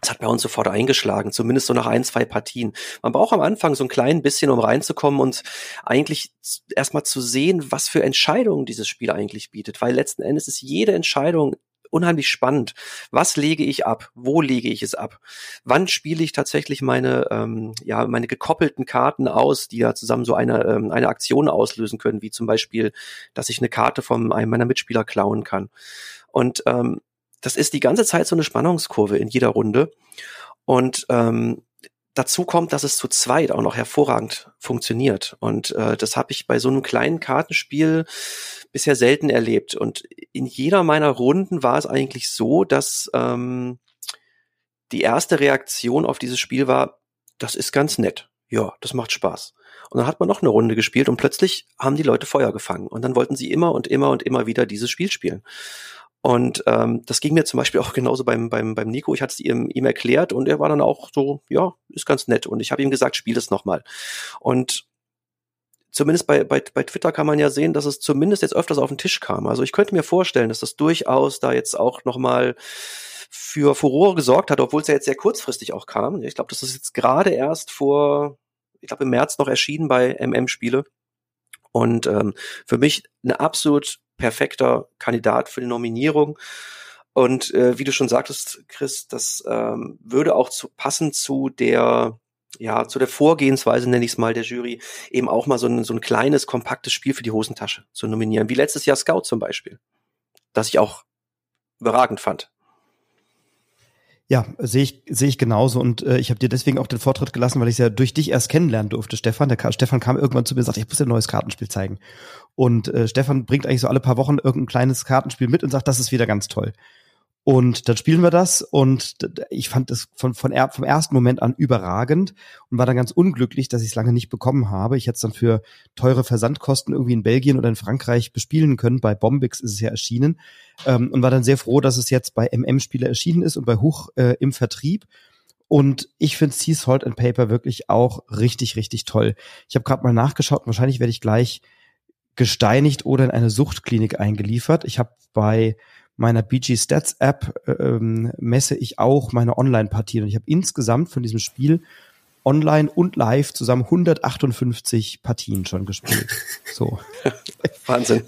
das hat bei uns sofort eingeschlagen, zumindest so nach ein, zwei Partien. Man braucht am Anfang so ein klein bisschen, um reinzukommen und eigentlich erstmal zu sehen, was für Entscheidungen dieses Spiel eigentlich bietet, weil letzten Endes ist jede Entscheidung unheimlich spannend. Was lege ich ab? Wo lege ich es ab? Wann spiele ich tatsächlich meine, ähm, ja, meine gekoppelten Karten aus, die ja zusammen so eine, ähm, eine Aktion auslösen können, wie zum Beispiel, dass ich eine Karte von einem meiner Mitspieler klauen kann. Und ähm, das ist die ganze Zeit so eine Spannungskurve in jeder Runde. Und ähm, dazu kommt, dass es zu zweit auch noch hervorragend funktioniert. Und äh, das habe ich bei so einem kleinen Kartenspiel bisher selten erlebt. Und in jeder meiner Runden war es eigentlich so, dass ähm, die erste Reaktion auf dieses Spiel war, das ist ganz nett. Ja, das macht Spaß. Und dann hat man noch eine Runde gespielt und plötzlich haben die Leute Feuer gefangen. Und dann wollten sie immer und immer und immer wieder dieses Spiel spielen. Und ähm, das ging mir zum Beispiel auch genauso beim, beim, beim Nico. Ich hatte es ihm, ihm erklärt und er war dann auch so, ja, ist ganz nett. Und ich habe ihm gesagt, spiel das nochmal. Und zumindest bei, bei, bei Twitter kann man ja sehen, dass es zumindest jetzt öfters auf den Tisch kam. Also ich könnte mir vorstellen, dass das durchaus da jetzt auch nochmal für Furore gesorgt hat, obwohl es ja jetzt sehr kurzfristig auch kam. Ich glaube, das ist jetzt gerade erst vor, ich glaube im März noch erschienen bei MM-Spiele. Und ähm, für mich eine absolut perfekter Kandidat für die Nominierung. Und äh, wie du schon sagtest, Chris, das ähm, würde auch zu, passen zu der ja, zu der Vorgehensweise, nenne ich es mal, der Jury, eben auch mal so ein, so ein kleines, kompaktes Spiel für die Hosentasche zu nominieren. Wie letztes Jahr Scout zum Beispiel. Das ich auch überragend fand. Ja, sehe ich, sehe ich genauso. Und äh, ich habe dir deswegen auch den Vortritt gelassen, weil ich ja durch dich erst kennenlernen durfte, Stefan. Der Stefan kam irgendwann zu mir und sagte, ich muss dir ein neues Kartenspiel zeigen. Und äh, Stefan bringt eigentlich so alle paar Wochen irgendein kleines Kartenspiel mit und sagt, das ist wieder ganz toll. Und dann spielen wir das und ich fand es von, von vom ersten Moment an überragend und war dann ganz unglücklich, dass ich es lange nicht bekommen habe. Ich hätte es dann für teure Versandkosten irgendwie in Belgien oder in Frankreich bespielen können. Bei Bombix ist es ja erschienen ähm, und war dann sehr froh, dass es jetzt bei MM-Spieler erschienen ist und bei Huch äh, im Vertrieb. Und ich finde Sea Salt and Paper wirklich auch richtig, richtig toll. Ich habe gerade mal nachgeschaut, wahrscheinlich werde ich gleich gesteinigt oder in eine Suchtklinik eingeliefert. Ich habe bei meiner BG Stats App ähm, messe ich auch meine Online-Partien. Und ich habe insgesamt von diesem Spiel online und live zusammen 158 Partien schon gespielt. So. Wahnsinn.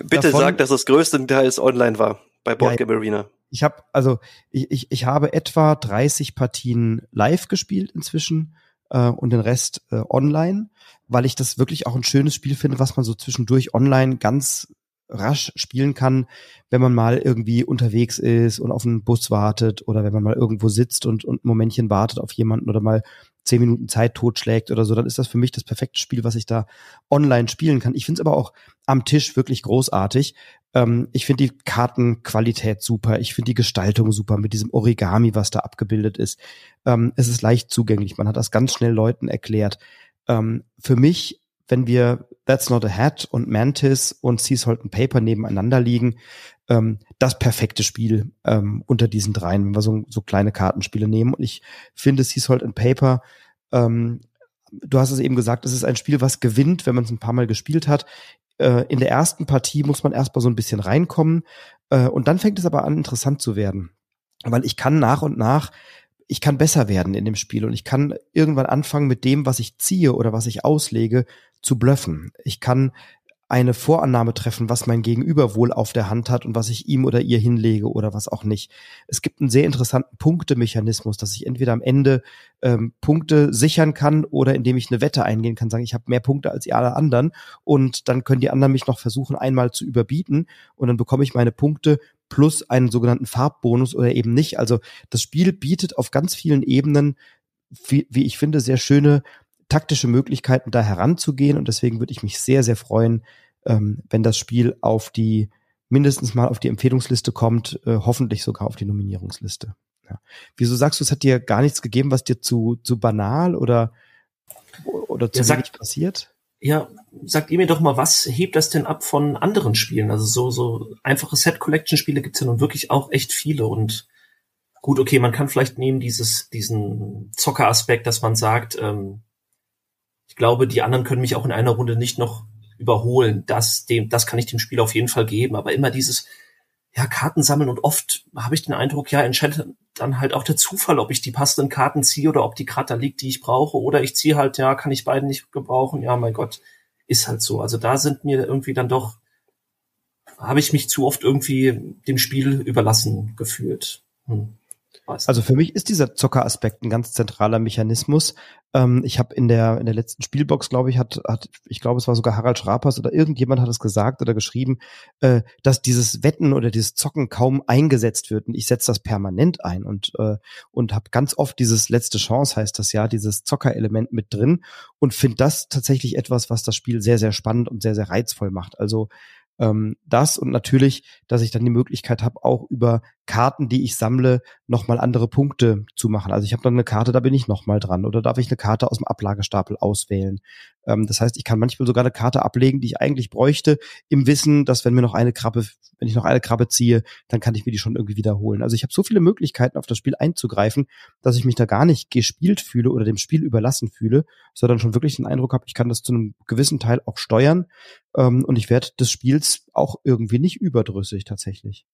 Bitte Davon, sag, dass das größtenteils online war bei Boardgame ja, Arena. Ich habe also ich, ich, ich habe etwa 30 Partien live gespielt inzwischen äh, und den Rest äh, online, weil ich das wirklich auch ein schönes Spiel finde, was man so zwischendurch online ganz rasch spielen kann, wenn man mal irgendwie unterwegs ist und auf einen Bus wartet oder wenn man mal irgendwo sitzt und, und ein Momentchen wartet auf jemanden oder mal zehn Minuten Zeit totschlägt oder so, dann ist das für mich das perfekte Spiel, was ich da online spielen kann. Ich finde es aber auch am Tisch wirklich großartig. Ähm, ich finde die Kartenqualität super. Ich finde die Gestaltung super mit diesem Origami, was da abgebildet ist. Ähm, es ist leicht zugänglich. Man hat das ganz schnell Leuten erklärt. Ähm, für mich wenn wir That's Not a Hat und Mantis und Sea Salt and Paper nebeneinander liegen, ähm, das perfekte Spiel ähm, unter diesen dreien, wenn wir so, so kleine Kartenspiele nehmen. Und ich finde Sea Salt and Paper, ähm, du hast es eben gesagt, es ist ein Spiel, was gewinnt, wenn man es ein paar Mal gespielt hat. Äh, in der ersten Partie muss man erstmal so ein bisschen reinkommen äh, und dann fängt es aber an, interessant zu werden. Weil ich kann nach und nach ich kann besser werden in dem Spiel und ich kann irgendwann anfangen mit dem, was ich ziehe oder was ich auslege, zu bluffen. Ich kann eine Vorannahme treffen, was mein Gegenüber wohl auf der Hand hat und was ich ihm oder ihr hinlege oder was auch nicht. Es gibt einen sehr interessanten Punktemechanismus, dass ich entweder am Ende ähm, Punkte sichern kann oder indem ich eine Wette eingehen kann, sagen, ich habe mehr Punkte als ihr alle anderen und dann können die anderen mich noch versuchen, einmal zu überbieten und dann bekomme ich meine Punkte plus einen sogenannten Farbbonus oder eben nicht. Also das Spiel bietet auf ganz vielen Ebenen, wie, wie ich finde, sehr schöne taktische Möglichkeiten, da heranzugehen. Und deswegen würde ich mich sehr, sehr freuen, ähm, wenn das Spiel auf die, mindestens mal auf die Empfehlungsliste kommt, äh, hoffentlich sogar auf die Nominierungsliste. Ja. Wieso sagst du, es hat dir gar nichts gegeben, was dir zu, zu banal oder, oder zu ja, wenig passiert? Ja, sagt ihr mir doch mal, was hebt das denn ab von anderen Spielen? Also so, so einfache Set-Collection-Spiele gibt's ja nun wirklich auch echt viele und gut, okay, man kann vielleicht nehmen dieses, diesen Zocker-Aspekt, dass man sagt, ähm, ich glaube, die anderen können mich auch in einer Runde nicht noch überholen. Das, dem, das kann ich dem Spiel auf jeden Fall geben. Aber immer dieses, ja, Karten sammeln und oft habe ich den Eindruck, ja, entscheidet dann halt auch der Zufall, ob ich die passenden Karten ziehe oder ob die Karte da liegt, die ich brauche. Oder ich ziehe halt, ja, kann ich beiden nicht gebrauchen. Ja, mein Gott, ist halt so. Also da sind mir irgendwie dann doch, habe ich mich zu oft irgendwie dem Spiel überlassen gefühlt. Hm. Also für mich ist dieser Zockeraspekt ein ganz zentraler Mechanismus. Ähm, ich habe in der in der letzten Spielbox, glaube ich, hat hat ich glaube, es war sogar Harald Schrapers oder irgendjemand hat es gesagt oder geschrieben, äh, dass dieses Wetten oder dieses Zocken kaum eingesetzt wird. Und ich setze das permanent ein und äh, und habe ganz oft dieses letzte Chance heißt das ja, dieses Zockerelement mit drin und finde das tatsächlich etwas, was das Spiel sehr sehr spannend und sehr sehr reizvoll macht. Also Ähm, das und natürlich, dass ich dann die Möglichkeit habe, auch über Karten, die ich sammle, nochmal andere Punkte zu machen. Also ich habe dann eine Karte, da bin ich nochmal dran. Oder darf ich eine Karte aus dem Ablagestapel auswählen? Ähm, das heißt, ich kann manchmal sogar eine Karte ablegen, die ich eigentlich bräuchte, im Wissen, dass wenn mir noch eine Krabbe, wenn ich noch eine Krabbe ziehe, dann kann ich mir die schon irgendwie wiederholen. Also ich habe so viele Möglichkeiten, auf das Spiel einzugreifen, dass ich mich da gar nicht gespielt fühle oder dem Spiel überlassen fühle, sondern schon wirklich den Eindruck habe, ich kann das zu einem gewissen Teil auch steuern. Ähm, und ich werde des Spiels auch irgendwie nicht überdrüssig tatsächlich.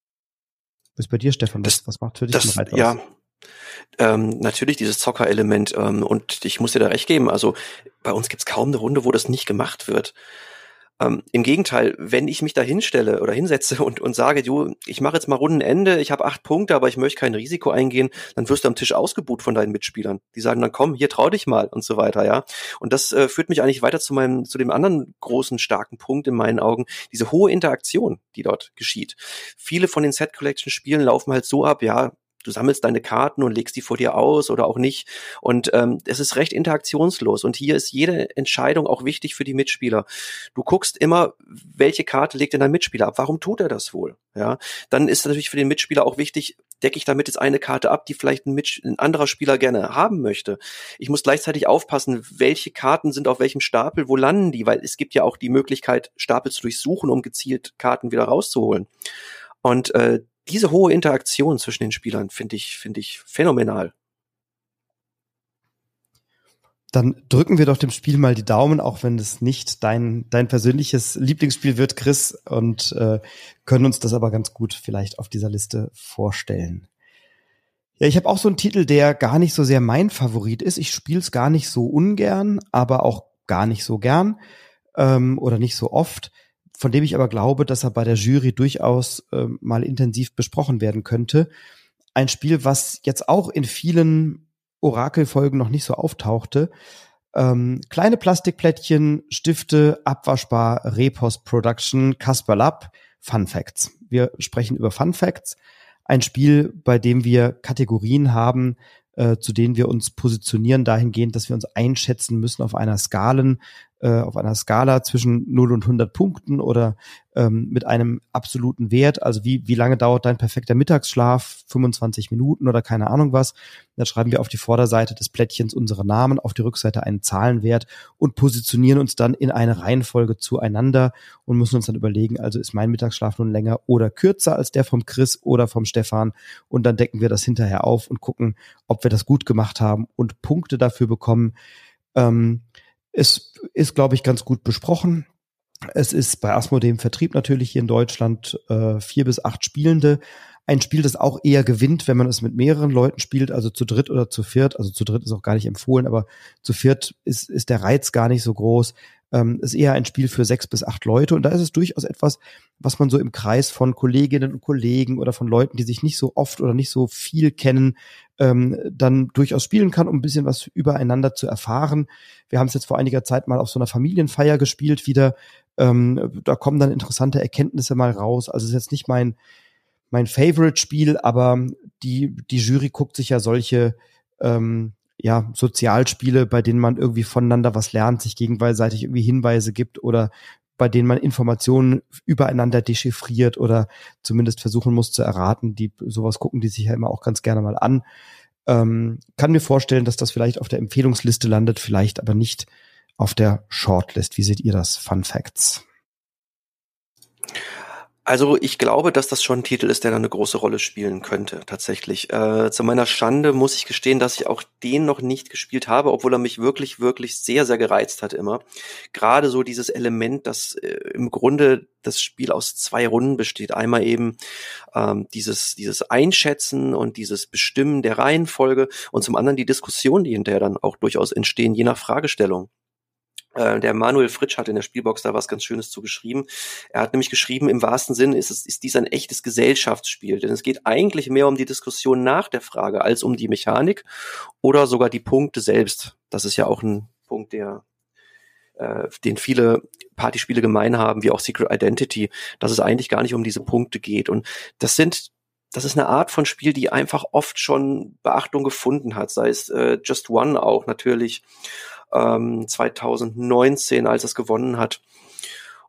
Was ist bei dir, Stefan? Das, was macht für dich das, Ja, ähm, natürlich dieses Zockerelement ähm, und ich muss dir da recht geben, also bei uns gibt's kaum eine Runde, wo das nicht gemacht wird. Ähm, Im Gegenteil, wenn ich mich da hinstelle oder hinsetze und, und sage, du, ich mache jetzt mal Rundenende, ich habe acht Punkte, aber ich möchte kein Risiko eingehen, dann wirst du am Tisch ausgebucht von deinen Mitspielern. Die sagen dann, komm, hier trau dich mal und so weiter, ja. Und das äh, führt mich eigentlich weiter zu meinem, zu dem anderen großen, starken Punkt in meinen Augen, diese hohe Interaktion, die dort geschieht. Viele von den Set Collection Spielen laufen halt so ab, ja, du sammelst deine Karten und legst die vor dir aus oder auch nicht. Und ähm, es ist recht interaktionslos. Und hier ist jede Entscheidung auch wichtig für die Mitspieler. Du guckst immer, welche Karte legt denn dein Mitspieler ab? Warum tut er das wohl? Ja, dann ist natürlich für den Mitspieler auch wichtig, decke ich damit jetzt eine Karte ab, die vielleicht ein, Mitsch ein anderer Spieler gerne haben möchte. Ich muss gleichzeitig aufpassen, welche Karten sind auf welchem Stapel, wo landen die, weil es gibt ja auch die Möglichkeit, Stapel zu durchsuchen, um gezielt Karten wieder rauszuholen. Und äh, diese hohe Interaktion zwischen den Spielern finde ich, finde ich phänomenal. Dann drücken wir doch dem Spiel mal die Daumen, auch wenn es nicht dein, dein persönliches Lieblingsspiel wird, Chris, und äh, können uns das aber ganz gut vielleicht auf dieser Liste vorstellen. Ja, ich habe auch so einen Titel, der gar nicht so sehr mein Favorit ist. Ich spiele es gar nicht so ungern, aber auch gar nicht so gern ähm, oder nicht so oft von dem ich aber glaube, dass er bei der Jury durchaus äh, mal intensiv besprochen werden könnte. Ein Spiel, was jetzt auch in vielen Orakelfolgen noch nicht so auftauchte. Ähm, kleine Plastikplättchen, Stifte, abwaschbar, Repost Production, Casper Lab, Fun Facts. Wir sprechen über Fun Facts. Ein Spiel, bei dem wir Kategorien haben, äh, zu denen wir uns positionieren, dahingehend, dass wir uns einschätzen müssen auf einer Skalen, äh, auf einer Skala zwischen 0 und 100 Punkten oder ähm, mit einem absoluten Wert. Also wie, wie lange dauert dein perfekter Mittagsschlaf? 25 Minuten oder keine Ahnung was. Dann schreiben wir auf die Vorderseite des Plättchens unsere Namen, auf die Rückseite einen Zahlenwert und positionieren uns dann in eine Reihenfolge zueinander und müssen uns dann überlegen, also ist mein Mittagsschlaf nun länger oder kürzer als der vom Chris oder vom Stefan und dann decken wir das hinterher auf und gucken, ob wir das gut gemacht haben und Punkte dafür bekommen. Ähm, es ist, glaube ich, ganz gut besprochen. Es ist bei Asmodee im Vertrieb natürlich hier in Deutschland äh, vier bis acht Spielende. Ein Spiel, das auch eher gewinnt, wenn man es mit mehreren Leuten spielt, also zu dritt oder zu viert. Also zu dritt ist auch gar nicht empfohlen, aber zu viert ist, ist der Reiz gar nicht so groß ähm, ist eher ein Spiel für sechs bis acht Leute. Und da ist es durchaus etwas, was man so im Kreis von Kolleginnen und Kollegen oder von Leuten, die sich nicht so oft oder nicht so viel kennen, ähm, dann durchaus spielen kann, um ein bisschen was übereinander zu erfahren. Wir haben es jetzt vor einiger Zeit mal auf so einer Familienfeier gespielt wieder. Ähm, da kommen dann interessante Erkenntnisse mal raus. Also ist jetzt nicht mein mein Favorite-Spiel, aber die die Jury guckt sich ja solche ähm, ja, Sozialspiele, bei denen man irgendwie voneinander was lernt, sich gegenseitig irgendwie Hinweise gibt oder bei denen man Informationen übereinander dechiffriert oder zumindest versuchen muss zu erraten. Die sowas gucken die sich ja immer auch ganz gerne mal an. Ähm, kann mir vorstellen, dass das vielleicht auf der Empfehlungsliste landet, vielleicht aber nicht auf der Shortlist. Wie seht ihr das? Fun Facts. Also ich glaube, dass das schon ein Titel ist, der da eine große Rolle spielen könnte, tatsächlich. Äh, zu meiner Schande muss ich gestehen, dass ich auch den noch nicht gespielt habe, obwohl er mich wirklich, wirklich sehr, sehr gereizt hat immer. Gerade so dieses Element, dass äh, im Grunde das Spiel aus zwei Runden besteht. Einmal eben ähm, dieses, dieses Einschätzen und dieses Bestimmen der Reihenfolge und zum anderen die Diskussion, die hinterher dann auch durchaus entstehen, je nach Fragestellung. Äh, der Manuel Fritsch hat in der Spielbox da was ganz Schönes zu geschrieben. Er hat nämlich geschrieben, im wahrsten Sinn ist, es, ist dies ein echtes Gesellschaftsspiel, denn es geht eigentlich mehr um die Diskussion nach der Frage als um die Mechanik oder sogar die Punkte selbst. Das ist ja auch ein Punkt, der äh, den viele Partyspiele gemein haben, wie auch Secret Identity, dass es eigentlich gar nicht um diese Punkte geht. Und das sind das ist eine Art von Spiel, die einfach oft schon Beachtung gefunden hat, sei es äh, Just One auch natürlich ähm, 2019, als es gewonnen hat.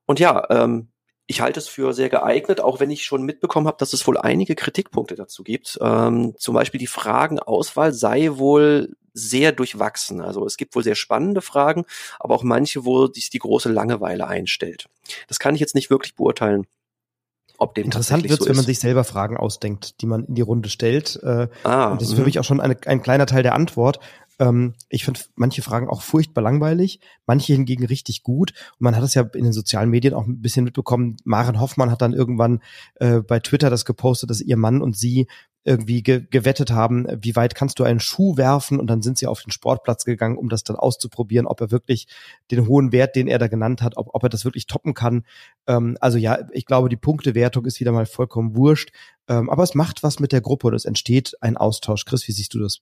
Und ja, ähm, ich halte es für sehr geeignet, auch wenn ich schon mitbekommen habe, dass es wohl einige Kritikpunkte dazu gibt. Ähm, zum Beispiel die Fragenauswahl sei wohl sehr durchwachsen. Also es gibt wohl sehr spannende Fragen, aber auch manche, wo sich die große Langeweile einstellt. Das kann ich jetzt nicht wirklich beurteilen. Ob dem Interessant wird es, so wenn man sich selber Fragen ausdenkt, die man in die Runde stellt. Äh, ah, und das ist für mhm. mich auch schon eine, ein kleiner Teil der Antwort. Ähm, ich finde manche Fragen auch furchtbar langweilig, manche hingegen richtig gut. Und man hat es ja in den sozialen Medien auch ein bisschen mitbekommen. Maren Hoffmann hat dann irgendwann äh, bei Twitter das gepostet, dass ihr Mann und sie irgendwie ge gewettet haben, wie weit kannst du einen Schuh werfen und dann sind sie auf den Sportplatz gegangen, um das dann auszuprobieren, ob er wirklich den hohen Wert, den er da genannt hat, ob, ob er das wirklich toppen kann. Ähm, also ja, ich glaube, die Punktewertung ist wieder mal vollkommen wurscht, ähm, aber es macht was mit der Gruppe und es entsteht ein Austausch. Chris, wie siehst du das?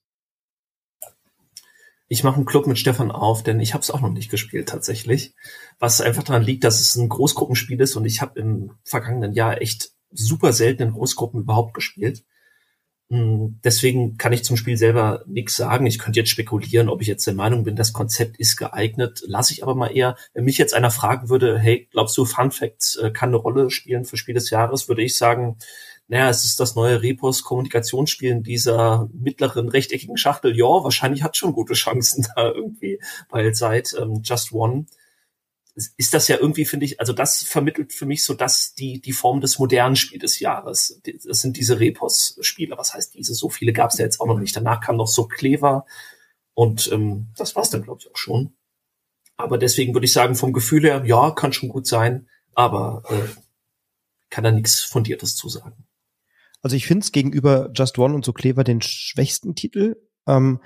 Ich mache einen Club mit Stefan auf, denn ich habe es auch noch nicht gespielt tatsächlich. Was einfach daran liegt, dass es ein Großgruppenspiel ist und ich habe im vergangenen Jahr echt super selten in Großgruppen überhaupt gespielt. Hm, deswegen kann ich zum Spiel selber nichts sagen. Ich könnte jetzt spekulieren, ob ich jetzt der Meinung bin, das Konzept ist geeignet. Lasse ich aber mal eher. Wenn mich jetzt einer fragen würde, hey, glaubst du, Fun Facts äh, kann eine Rolle spielen für Spiel des Jahres, würde ich sagen, naja, es ist das neue Repos-Kommunikationsspiel in dieser mittleren rechteckigen Schachtel. Ja, wahrscheinlich hat schon gute Chancen da irgendwie, weil seit ähm, Just One ist das ja irgendwie, finde ich, also das vermittelt für mich so dass die, die Form des modernen Spiel des Jahres. Das sind diese Repos-Spiele. Was heißt diese? So viele gab es ja jetzt auch noch nicht. Danach kam noch so Clever und ähm, das war's dann, glaube ich, auch schon. Aber deswegen würde ich sagen, vom Gefühl her, ja, kann schon gut sein, aber äh, kann da nichts Fundiertes zu sagen. Also ich finde es gegenüber Just One und so Clever den schwächsten Titel. Ähm,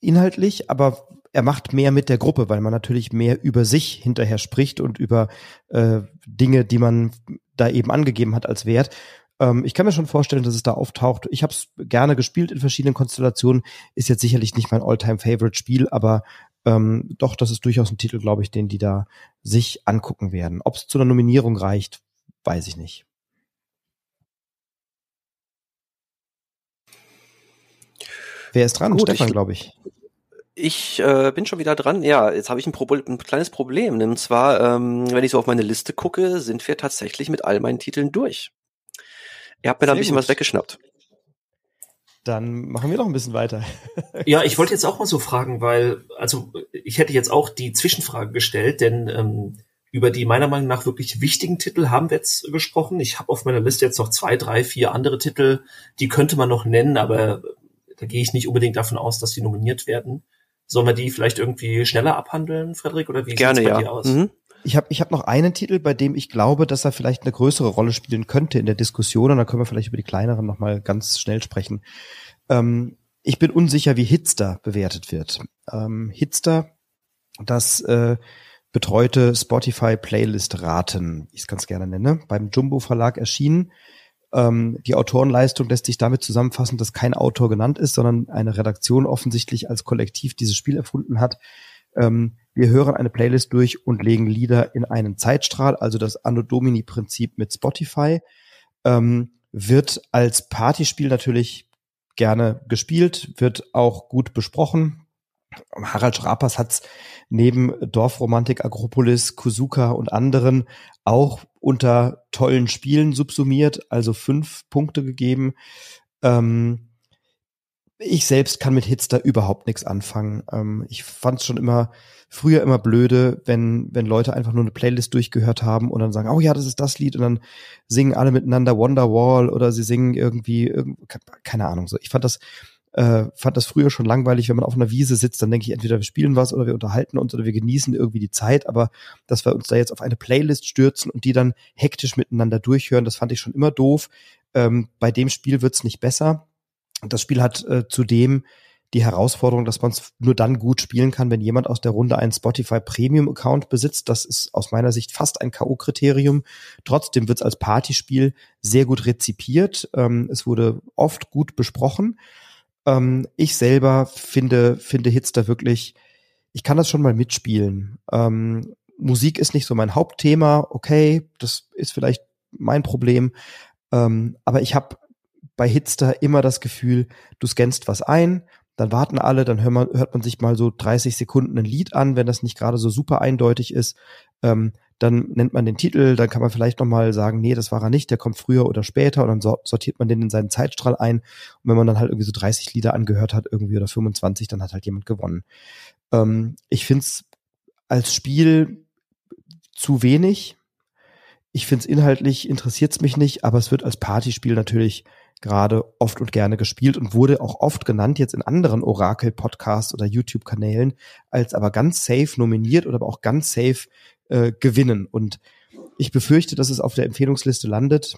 inhaltlich, aber er macht mehr mit der Gruppe, weil man natürlich mehr über sich hinterher spricht und über äh, Dinge, die man da eben angegeben hat als Wert. Ähm, ich kann mir schon vorstellen, dass es da auftaucht. Ich habe es gerne gespielt in verschiedenen Konstellationen. Ist jetzt sicherlich nicht mein All-Time-Favorite-Spiel, aber ähm, doch, das ist durchaus ein Titel, glaube ich, den die da sich angucken werden. Ob es zu einer Nominierung reicht, weiß ich nicht. Wer ist dran? Gut, Stefan, glaube ich. Ich äh, bin schon wieder dran. Ja, jetzt habe ich ein, ein kleines Problem. Und zwar, ähm, wenn ich so auf meine Liste gucke, sind wir tatsächlich mit all meinen Titeln durch. Ihr habt mir da ein bisschen gut. was weggeschnappt. Dann machen wir noch ein bisschen weiter. ja, ich wollte jetzt auch mal so fragen, weil, also ich hätte jetzt auch die Zwischenfrage gestellt, denn ähm, über die meiner Meinung nach wirklich wichtigen Titel haben wir jetzt gesprochen. Ich habe auf meiner Liste jetzt noch zwei, drei, vier andere Titel, die könnte man noch nennen, aber da gehe ich nicht unbedingt davon aus, dass die nominiert werden. Sollen wir die vielleicht irgendwie schneller abhandeln, Frederik, oder wie Gerne, sieht's bei ja. dir aus? Mhm. Ich habe ich hab noch einen Titel, bei dem ich glaube, dass er vielleicht eine größere Rolle spielen könnte in der Diskussion. Und dann können wir vielleicht über die kleineren noch mal ganz schnell sprechen. Ähm, ich bin unsicher, wie Hitster bewertet wird. Ähm, Hitster, das äh, betreute Spotify Playlist Raten, ich es ganz gerne nenne, beim Jumbo Verlag erschienen. Ähm, die Autorenleistung lässt sich damit zusammenfassen, dass kein Autor genannt ist, sondern eine Redaktion offensichtlich als Kollektiv dieses Spiel erfunden hat. Ähm, wir hören eine Playlist durch und legen Lieder in einen Zeitstrahl, also das Anno Domini Prinzip mit Spotify. Ähm, wird als Partyspiel natürlich gerne gespielt, wird auch gut besprochen. Harald Schrapers hat neben Dorfromantik, Agropolis, Kuzuka und anderen auch unter tollen Spielen subsumiert, also fünf Punkte gegeben. Ähm, ich selbst kann mit Hitster überhaupt nichts anfangen. Ähm, ich fand es schon immer früher immer blöde, wenn wenn Leute einfach nur eine Playlist durchgehört haben und dann sagen, oh ja, das ist das Lied und dann singen alle miteinander Wonderwall oder sie singen irgendwie, keine Ahnung so. Ich fand das äh, fand das früher schon langweilig, wenn man auf einer Wiese sitzt, dann denke ich, entweder wir spielen was oder wir unterhalten uns oder wir genießen irgendwie die Zeit, aber dass wir uns da jetzt auf eine Playlist stürzen und die dann hektisch miteinander durchhören, das fand ich schon immer doof. Ähm, bei dem Spiel wird's nicht besser. Das Spiel hat äh, zudem die Herausforderung, dass man es nur dann gut spielen kann, wenn jemand aus der Runde einen Spotify Premium Account besitzt. Das ist aus meiner Sicht fast ein K.O.-Kriterium. Trotzdem wird es als Partyspiel sehr gut rezipiert. Ähm, es wurde oft gut besprochen. Ähm, ich selber finde, finde Hits da wirklich, ich kann das schon mal mitspielen. Ähm, Musik ist nicht so mein Hauptthema, okay, das ist vielleicht mein Problem. Ähm, aber ich habe bei Hitster immer das Gefühl, du scannst was ein, dann warten alle, dann hört man, hört man sich mal so 30 Sekunden ein Lied an, wenn das nicht gerade so super eindeutig ist. Ähm, dann nennt man den Titel, dann kann man vielleicht nochmal sagen, nee, das war er nicht, der kommt früher oder später und dann sortiert man den in seinen Zeitstrahl ein. Und wenn man dann halt irgendwie so 30 Lieder angehört hat, irgendwie oder 25, dann hat halt jemand gewonnen. Ähm, ich find's als Spiel zu wenig. Ich find's inhaltlich, interessiert's mich nicht, aber es wird als Partyspiel natürlich gerade oft und gerne gespielt und wurde auch oft genannt jetzt in anderen Orakel-Podcasts oder YouTube-Kanälen als aber ganz safe nominiert oder aber auch ganz safe äh, gewinnen. Und ich befürchte, dass es auf der Empfehlungsliste landet.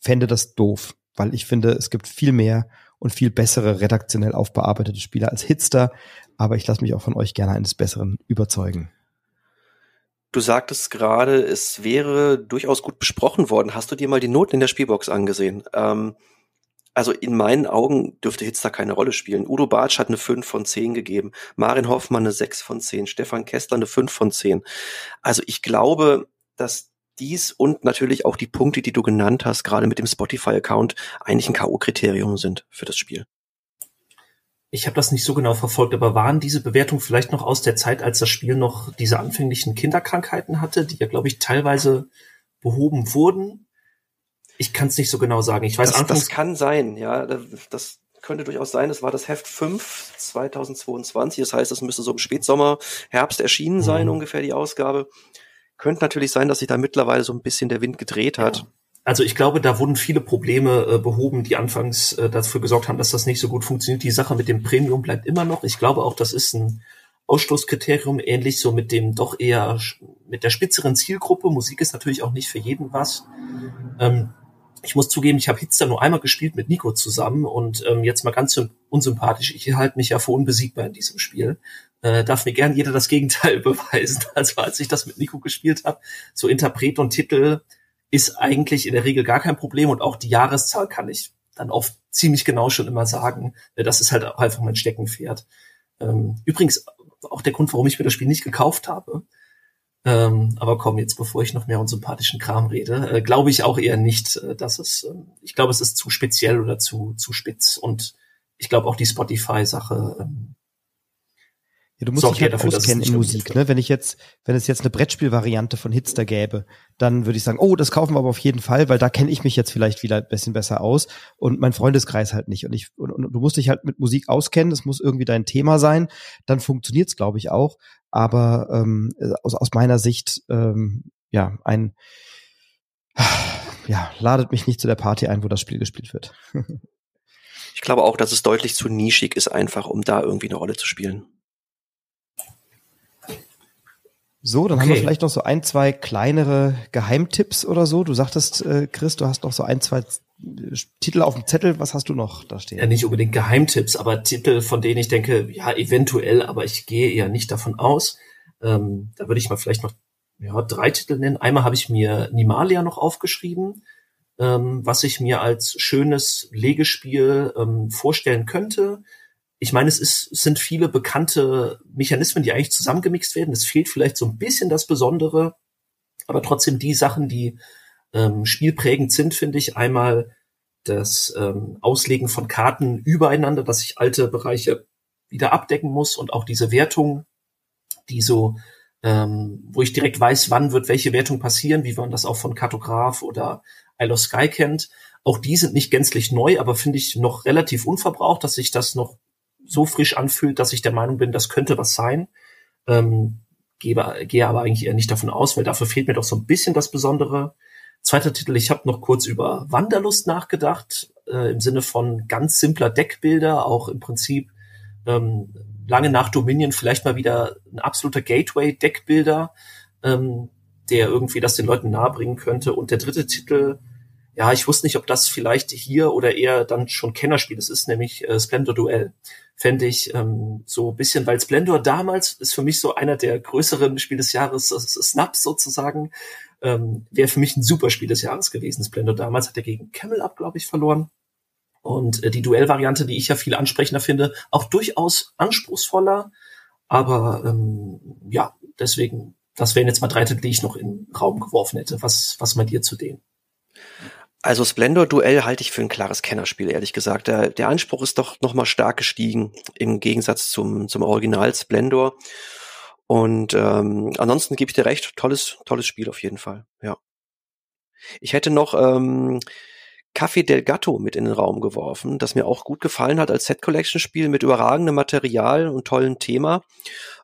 Fände das doof, weil ich finde, es gibt viel mehr und viel bessere redaktionell aufbearbeitete Spiele als Hitster. Aber ich lasse mich auch von euch gerne eines Besseren überzeugen. Du sagtest gerade, es wäre durchaus gut besprochen worden. Hast du dir mal die Noten in der Spielbox angesehen? Ähm, also in meinen Augen dürfte Hitster keine Rolle spielen. Udo Bartsch hat eine 5 von 10 gegeben, Marin Hoffmann eine 6 von 10, Stefan Kessler eine 5 von 10. Also ich glaube, dass dies und natürlich auch die Punkte, die du genannt hast, gerade mit dem Spotify-Account, eigentlich ein K.O.-Kriterium sind für das Spiel ich habe das nicht so genau verfolgt, aber waren diese Bewertungen vielleicht noch aus der Zeit, als das Spiel noch diese anfänglichen Kinderkrankheiten hatte, die ja, glaube ich, teilweise behoben wurden? Ich kann es nicht so genau sagen. Ich weiß das, das kann sein, ja. Das könnte durchaus sein. Das war das Heft 5 2022. Das heißt, es müsste so im Spätsommer, Herbst erschienen sein, mhm. ungefähr die Ausgabe. Könnte natürlich sein, dass sich da mittlerweile so ein bisschen der Wind gedreht hat. Ja. Also ich glaube, da wurden viele Probleme äh, behoben, die anfangs äh, dafür gesorgt haben, dass das nicht so gut funktioniert. Die Sache mit dem Premium bleibt immer noch. Ich glaube auch, das ist ein Ausstoßkriterium, ähnlich so mit dem doch eher mit der spitzeren Zielgruppe. Musik ist natürlich auch nicht für jeden was. Ähm, ich muss zugeben, ich habe Hitster nur einmal gespielt mit Nico zusammen und ähm, jetzt mal ganz unsympathisch. Ich halte mich ja für unbesiegbar in diesem Spiel. Äh, darf mir gern jeder das Gegenteil beweisen. Also als ich das mit Nico gespielt habe, so Interpret und Titel ist eigentlich in der Regel gar kein Problem und auch die Jahreszahl kann ich dann oft ziemlich genau schon immer sagen. Äh, das ist halt auch einfach mein Steckenpferd. Ähm, übrigens auch der Grund, warum ich mir das Spiel nicht gekauft habe. Ähm, aber komm, jetzt bevor ich noch mehr unsympathischen Kram rede, äh, glaube ich auch eher nicht, äh, dass es, äh, ich glaube, es ist zu speziell oder zu, zu spitz und ich glaube auch die Spotify-Sache ähm, ja, du musst dich halt dafür, auskennen in Musik. Ne? Wenn ich jetzt, wenn es jetzt eine Brettspielvariante von Hitster gäbe, dann würde ich sagen, oh, das kaufen wir aber auf jeden Fall, weil da kenne ich mich jetzt vielleicht wieder ein bisschen besser aus und mein Freundeskreis halt nicht. Und ich, und, und du musst dich halt mit Musik auskennen, das muss irgendwie dein Thema sein, dann funktioniert's, glaube ich, auch. Aber ähm, aus, aus meiner Sicht, ähm, ja, ein ja, ladet mich nicht zu der Party ein, wo das Spiel gespielt wird. ich glaube auch, dass es deutlich zu nischig ist, einfach um da irgendwie eine Rolle zu spielen. So, dann okay. haben wir vielleicht noch so ein, zwei kleinere Geheimtipps oder so. Du sagtest, äh, Chris, du hast noch so ein, zwei äh, Titel auf dem Zettel. Was hast du noch da stehen? Ja, nicht unbedingt Geheimtipps, aber Titel, von denen ich denke, ja, eventuell, aber ich gehe eher nicht davon aus. Ähm, da würde ich mal vielleicht noch ja, drei Titel nennen. Einmal habe ich mir Nimalia noch aufgeschrieben, ähm, was ich mir als schönes Legespiel ähm, vorstellen könnte ich meine, es, ist, es sind viele bekannte Mechanismen, die eigentlich zusammengemixt werden. Es fehlt vielleicht so ein bisschen das Besondere, aber trotzdem die Sachen, die ähm, spielprägend sind, finde ich. Einmal das ähm, Auslegen von Karten übereinander, dass ich alte Bereiche wieder abdecken muss und auch diese Wertung, die so, ähm, wo ich direkt weiß, wann wird welche Wertung passieren, wie man das auch von Kartograph oder Isle of Sky kennt. Auch die sind nicht gänzlich neu, aber finde ich noch relativ unverbraucht, dass sich das noch so frisch anfühlt, dass ich der Meinung bin, das könnte was sein. Ähm, gehe, gehe aber eigentlich eher nicht davon aus, weil dafür fehlt mir doch so ein bisschen das Besondere. Zweiter Titel, ich habe noch kurz über Wanderlust nachgedacht, äh, im Sinne von ganz simpler Deckbilder, auch im Prinzip ähm, lange nach Dominion vielleicht mal wieder ein absoluter Gateway-Deckbilder, ähm, der irgendwie das den Leuten nahebringen könnte. Und der dritte Titel, ja, ich wusste nicht, ob das vielleicht hier oder eher dann schon Kennerspiel ist, ist nämlich äh, Splendor Duell fände ich ähm, so ein bisschen, weil Splendor damals ist für mich so einer der größeren Spiel des Jahres, Snaps sozusagen, ähm, wäre für mich ein super Spiel des Jahres gewesen. Splendor damals hat er gegen Camel Up, glaube ich, verloren. Und äh, die Duellvariante, die ich ja viel ansprechender finde, auch durchaus anspruchsvoller. Aber ähm, ja, deswegen, das wären jetzt mal drei Titel, die ich noch in den Raum geworfen hätte. Was, was meint ihr zu denen? Also Splendor-Duell halte ich für ein klares Kennerspiel, ehrlich gesagt. Der, der Anspruch ist doch nochmal stark gestiegen im Gegensatz zum, zum Original Splendor. Und ähm, ansonsten gebe ich dir recht, tolles, tolles Spiel auf jeden Fall. Ja. Ich hätte noch ähm, Café del Gatto mit in den Raum geworfen, das mir auch gut gefallen hat als Set Collection Spiel mit überragendem Material und tollem Thema,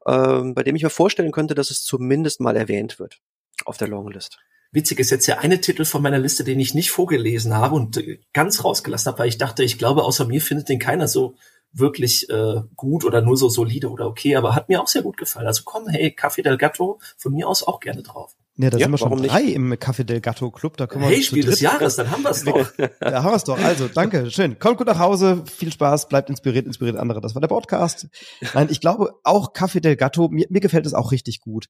ähm, bei dem ich mir vorstellen könnte, dass es zumindest mal erwähnt wird auf der Longlist. Witzig ist jetzt der eine Titel von meiner Liste, den ich nicht vorgelesen habe und äh, ganz rausgelassen habe, weil ich dachte, ich glaube, außer mir findet den keiner so wirklich äh, gut oder nur so solide oder okay, aber hat mir auch sehr gut gefallen. Also komm, hey, Café del Gatto, von mir aus auch gerne drauf. Ja, da ja, sind wir schon drei nicht? im Café del Gatto Club. Da können wir hey, Spiel des Jahres, dann haben wir es doch. da haben wir es doch. Also, danke, schön. Kommt gut nach Hause, viel Spaß, bleibt inspiriert, inspiriert andere. Das war der Podcast. Nein, ich glaube auch Café del Gatto, mir, mir gefällt es auch richtig gut.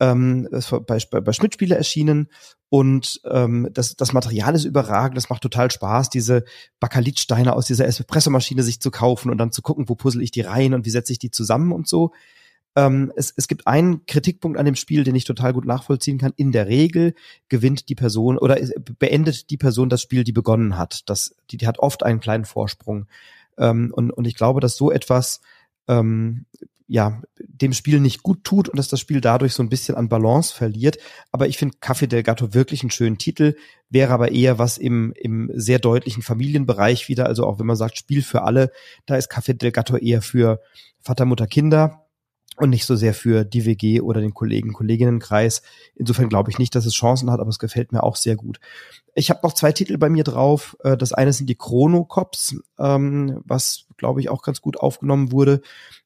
Ähm, bei, bei, Schmidt-Spiele erschienen und ähm, das, das Material ist überragend, das macht total Spaß, diese Bakelitsteine aus dieser Espressomaschine sich zu kaufen und dann zu gucken, wo puzzle ich die rein und wie setze ich die zusammen und so. Ähm, es, es gibt einen Kritikpunkt an dem Spiel, den ich total gut nachvollziehen kann. In der Regel gewinnt die Person oder beendet die Person das Spiel, die begonnen hat. Das, die, die hat oft einen kleinen Vorsprung. Ähm, und, und ich glaube, dass so etwas ähm, ja, dem Spiel nicht gut tut und dass das Spiel dadurch so ein bisschen an Balance verliert. Aber ich finde Café del Gatto wirklich einen schönen Titel, wäre aber eher was im, im sehr deutlichen Familienbereich wieder. Also auch wenn man sagt Spiel für alle, da ist Café del Gatto eher für Vater, Mutter, Kinder und nicht so sehr für die WG oder den Kollegen, Kolleginnenkreis. Insofern glaube ich nicht, dass es Chancen hat, aber es gefällt mir auch sehr gut. Ich habe noch zwei Titel bei mir drauf. Äh, das eine sind die Chrono Cops, ähm, was glaube ich auch ganz gut aufgenommen wurde.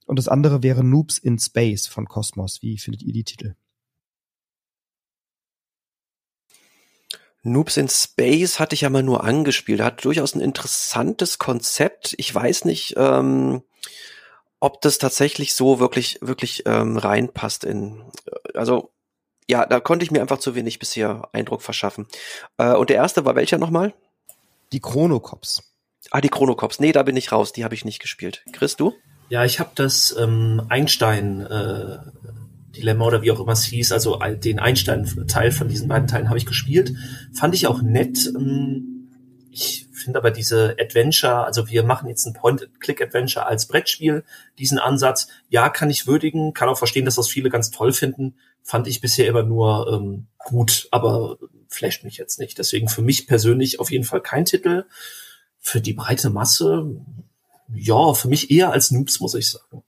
Und das andere wäre Noobs in Space von Cosmos. Wie findet ihr die Titel? Noobs in Space hatte ich ja mal nur angespielt. Hat durchaus ein interessantes Konzept. Ich weiß nicht, ähm, ob das tatsächlich so wirklich, wirklich ähm, reinpasst in, äh, also ja, da konnte ich mir einfach zu wenig bisher Eindruck verschaffen. Äh, und der erste war welcher nochmal? Die Chronocops. Ah, die Chronocops. Nee, da bin ich raus, die habe ich nicht gespielt. Chris, du? Ja, ich habe das ähm, Einstein äh, oder wie auch immer es hieß, also den Einstein-Teil von diesen beiden Teilen habe ich gespielt. Fand ich auch nett. Ähm, ich finde aber diese Adventure, also wir machen jetzt ein Point-Click-Adventure als Brettspiel, diesen Ansatz, ja, kann ich würdigen, kann auch verstehen, dass das viele ganz toll finden, fand ich bisher immer nur ähm, gut, aber flasht mich jetzt nicht. Deswegen für mich persönlich auf jeden Fall kein Titel. Für die breite Masse, ja, für mich eher als Noobs, muss ich sagen.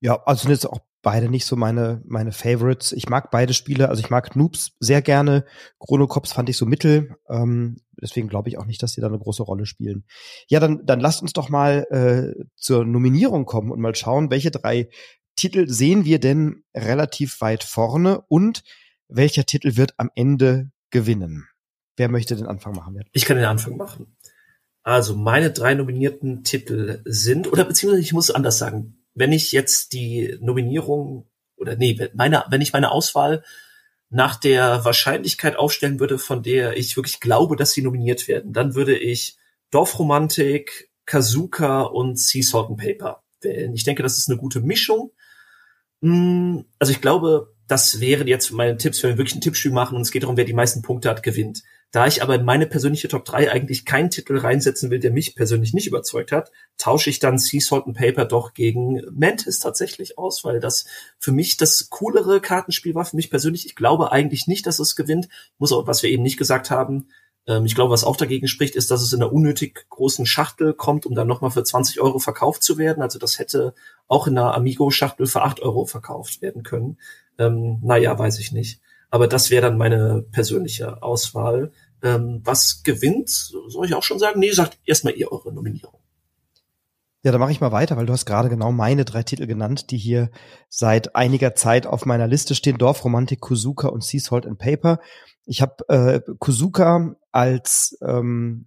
Ja, also sind jetzt auch beide nicht so meine, meine Favorites. Ich mag beide Spiele, also ich mag Noobs sehr gerne. Chrono Cops fand ich so mittel. Ähm, deswegen glaube ich auch nicht, dass die da eine große Rolle spielen. Ja, dann, dann lasst uns doch mal äh, zur Nominierung kommen und mal schauen, welche drei Titel sehen wir denn relativ weit vorne und welcher Titel wird am Ende gewinnen? Wer möchte den Anfang machen? Ich kann den Anfang machen. Also meine drei nominierten Titel sind, oder beziehungsweise ich muss anders sagen, wenn ich jetzt die Nominierung oder nee, meine, wenn ich meine Auswahl nach der Wahrscheinlichkeit aufstellen würde, von der ich wirklich glaube, dass sie nominiert werden, dann würde ich Dorfromantik, Kazuka und Sea Salt and Paper wählen. Ich denke, das ist eine gute Mischung. Hm, also ich glaube, das wären jetzt meine Tipps, wenn wir wirklich ein Tippspiel machen und es geht darum, wer die meisten Punkte hat, gewinnt. Da ich aber in meine persönliche Top 3 eigentlich keinen Titel reinsetzen will, der mich persönlich nicht überzeugt hat, tausche ich dann Sea Salt and Paper doch gegen Mantis tatsächlich aus, weil das für mich das coolere Kartenspiel war, für mich persönlich. Ich glaube eigentlich nicht, dass es gewinnt. Muss auch, was wir eben nicht gesagt haben, ähm, ich glaube, was auch dagegen spricht, ist, dass es in einer unnötig großen Schachtel kommt, um dann nochmal für 20 Euro verkauft zu werden. Also das hätte auch in einer Amigo-Schachtel für 8 Euro verkauft werden können. Ähm, naja, weiß ich nicht. Aber das wäre dann meine persönliche Auswahl. Ähm, was gewinnt, soll ich auch schon sagen? Nee, sagt erstmal ihr eure Nominierung. Ja, da mache ich mal weiter, weil du hast gerade genau meine drei Titel genannt, die hier seit einiger Zeit auf meiner Liste stehen. Dorfromantik, Kuzuka und Sea Salt and Paper. Ich habe äh, Kuzuka als ähm,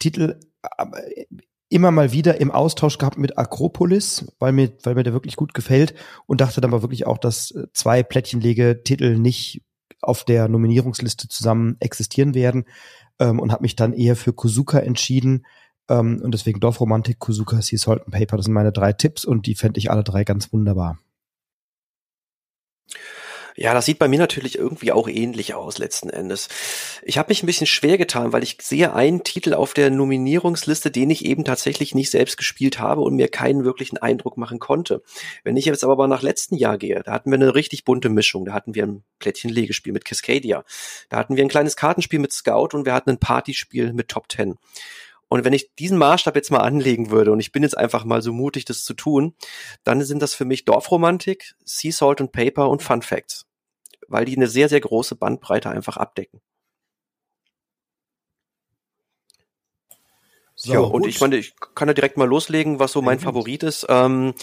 Titel äh, immer mal wieder im Austausch gehabt mit Akropolis, weil mir, weil mir der wirklich gut gefällt und dachte dann aber wirklich auch, dass äh, zwei Plättchenlege-Titel nicht auf der Nominierungsliste zusammen existieren werden ähm, und habe mich dann eher für Kuzuka entschieden ähm, und deswegen Dorfromantik, Kuzuka, Sea Salt and Paper, das sind meine drei Tipps und die fände ich alle drei ganz wunderbar. Ja, das sieht bei mir natürlich irgendwie auch ähnlich aus letzten Endes. Ich habe mich ein bisschen schwer getan, weil ich sehe einen Titel auf der Nominierungsliste, den ich eben tatsächlich nicht selbst gespielt habe und mir keinen wirklichen Eindruck machen konnte. Wenn ich jetzt aber mal nach letzten Jahr gehe, da hatten wir eine richtig bunte Mischung. Da hatten wir ein Plättchen-Legespiel mit Cascadia. Da hatten wir ein kleines Kartenspiel mit Scout und wir hatten ein Partyspiel mit Top Ten. Und wenn ich diesen Maßstab jetzt mal anlegen würde, und ich bin jetzt einfach mal so mutig, das zu tun, dann sind das für mich Dorfromantik, Sea Salt and Paper und Fun Facts. Weil die eine sehr, sehr große Bandbreite einfach abdecken. So, ja, und gut. ich meine, ich kann da direkt mal loslegen, was so mein mhm. Favorit ist. Ähm,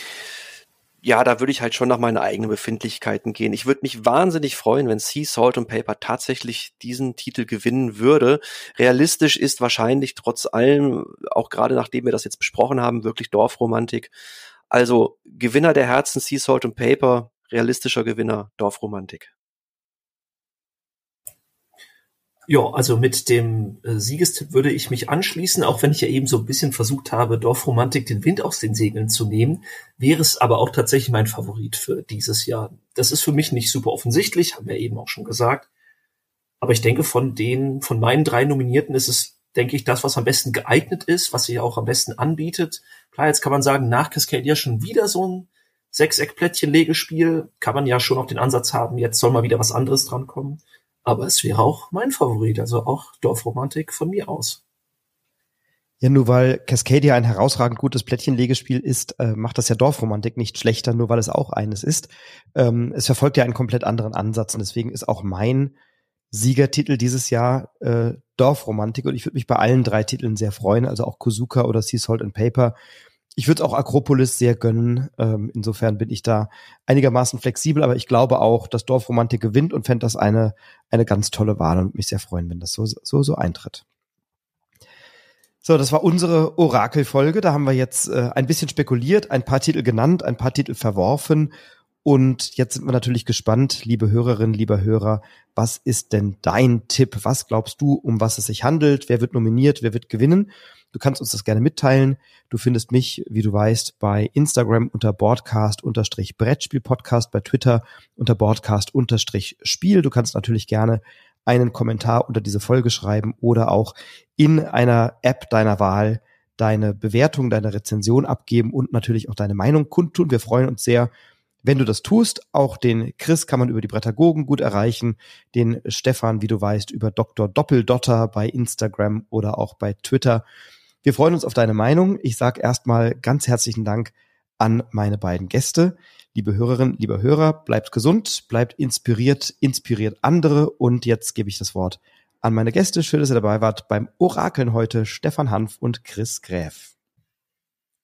ja, da würde ich halt schon nach meinen eigenen Befindlichkeiten gehen. Ich würde mich wahnsinnig freuen, wenn Sea Salt und Paper tatsächlich diesen Titel gewinnen würde. Realistisch ist wahrscheinlich trotz allem, auch gerade nachdem wir das jetzt besprochen haben, wirklich Dorfromantik. Also Gewinner der Herzen Sea Salt und Paper, realistischer Gewinner Dorfromantik. Ja, also mit dem äh, Siegestipp würde ich mich anschließen, auch wenn ich ja eben so ein bisschen versucht habe, Dorfromantik den Wind aus den Segeln zu nehmen, wäre es aber auch tatsächlich mein Favorit für dieses Jahr. Das ist für mich nicht super offensichtlich, haben wir eben auch schon gesagt. Aber ich denke, von den, von meinen drei Nominierten ist es, denke ich, das, was am besten geeignet ist, was sich auch am besten anbietet. Klar, jetzt kann man sagen, nach Cascadia schon wieder so ein Sechseck-Plättchen-Legespiel. Kann man ja schon auch den Ansatz haben, jetzt soll mal wieder was anderes drankommen. Aber es wäre auch mein Favorit, also auch Dorfromantik von mir aus. Ja, nur weil Cascadia ein herausragend gutes Plättchenlegespiel ist, äh, macht das ja Dorfromantik nicht schlechter, nur weil es auch eines ist. Ähm, es verfolgt ja einen komplett anderen Ansatz und deswegen ist auch mein Siegertitel dieses Jahr äh, Dorfromantik und ich würde mich bei allen drei Titeln sehr freuen, also auch Kozuka oder Sea Salt and Paper ich würde auch Akropolis sehr gönnen. Ähm, insofern bin ich da einigermaßen flexibel, aber ich glaube auch, dass Dorfromantik gewinnt und fände das eine, eine ganz tolle Wahl und mich sehr freuen, wenn das so, so, so eintritt. So, das war unsere Orakelfolge. Da haben wir jetzt äh, ein bisschen spekuliert, ein paar Titel genannt, ein paar Titel verworfen. Und jetzt sind wir natürlich gespannt, liebe Hörerinnen, lieber Hörer, was ist denn dein Tipp? Was glaubst du, um was es sich handelt? Wer wird nominiert? Wer wird gewinnen? Du kannst uns das gerne mitteilen. Du findest mich, wie du weißt, bei Instagram unter Broadcast-Brettspiel-Podcast, bei Twitter unter Broadcast-Spiel. Du kannst natürlich gerne einen Kommentar unter diese Folge schreiben oder auch in einer App deiner Wahl deine Bewertung, deine Rezension abgeben und natürlich auch deine Meinung kundtun. Wir freuen uns sehr, wenn du das tust. Auch den Chris kann man über die Brettagogen gut erreichen, den Stefan, wie du weißt, über Dr. Doppeldotter bei Instagram oder auch bei Twitter. Wir freuen uns auf deine Meinung. Ich sage erstmal ganz herzlichen Dank an meine beiden Gäste. Liebe Hörerinnen, lieber Hörer, bleibt gesund, bleibt inspiriert, inspiriert andere. Und jetzt gebe ich das Wort an meine Gäste. Schön, dass ihr dabei wart beim Orakeln heute, Stefan Hanf und Chris Gräf.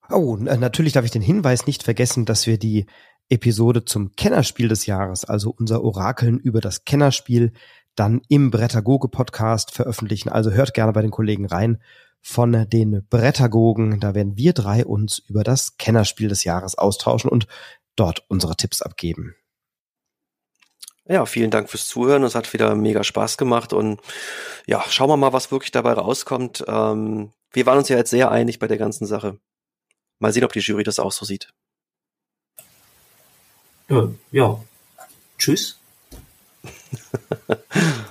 Oh, natürlich darf ich den Hinweis nicht vergessen, dass wir die Episode zum Kennerspiel des Jahres, also unser Orakeln über das Kennerspiel, dann im Brettagoge Podcast veröffentlichen. Also hört gerne bei den Kollegen rein von den Brettagogen. Da werden wir drei uns über das Kennerspiel des Jahres austauschen und dort unsere Tipps abgeben. Ja, vielen Dank fürs Zuhören. Es hat wieder mega Spaß gemacht und ja, schauen wir mal, was wirklich dabei rauskommt. Ähm, wir waren uns ja jetzt sehr einig bei der ganzen Sache. Mal sehen, ob die Jury das auch so sieht. Äh, ja. Tschüss.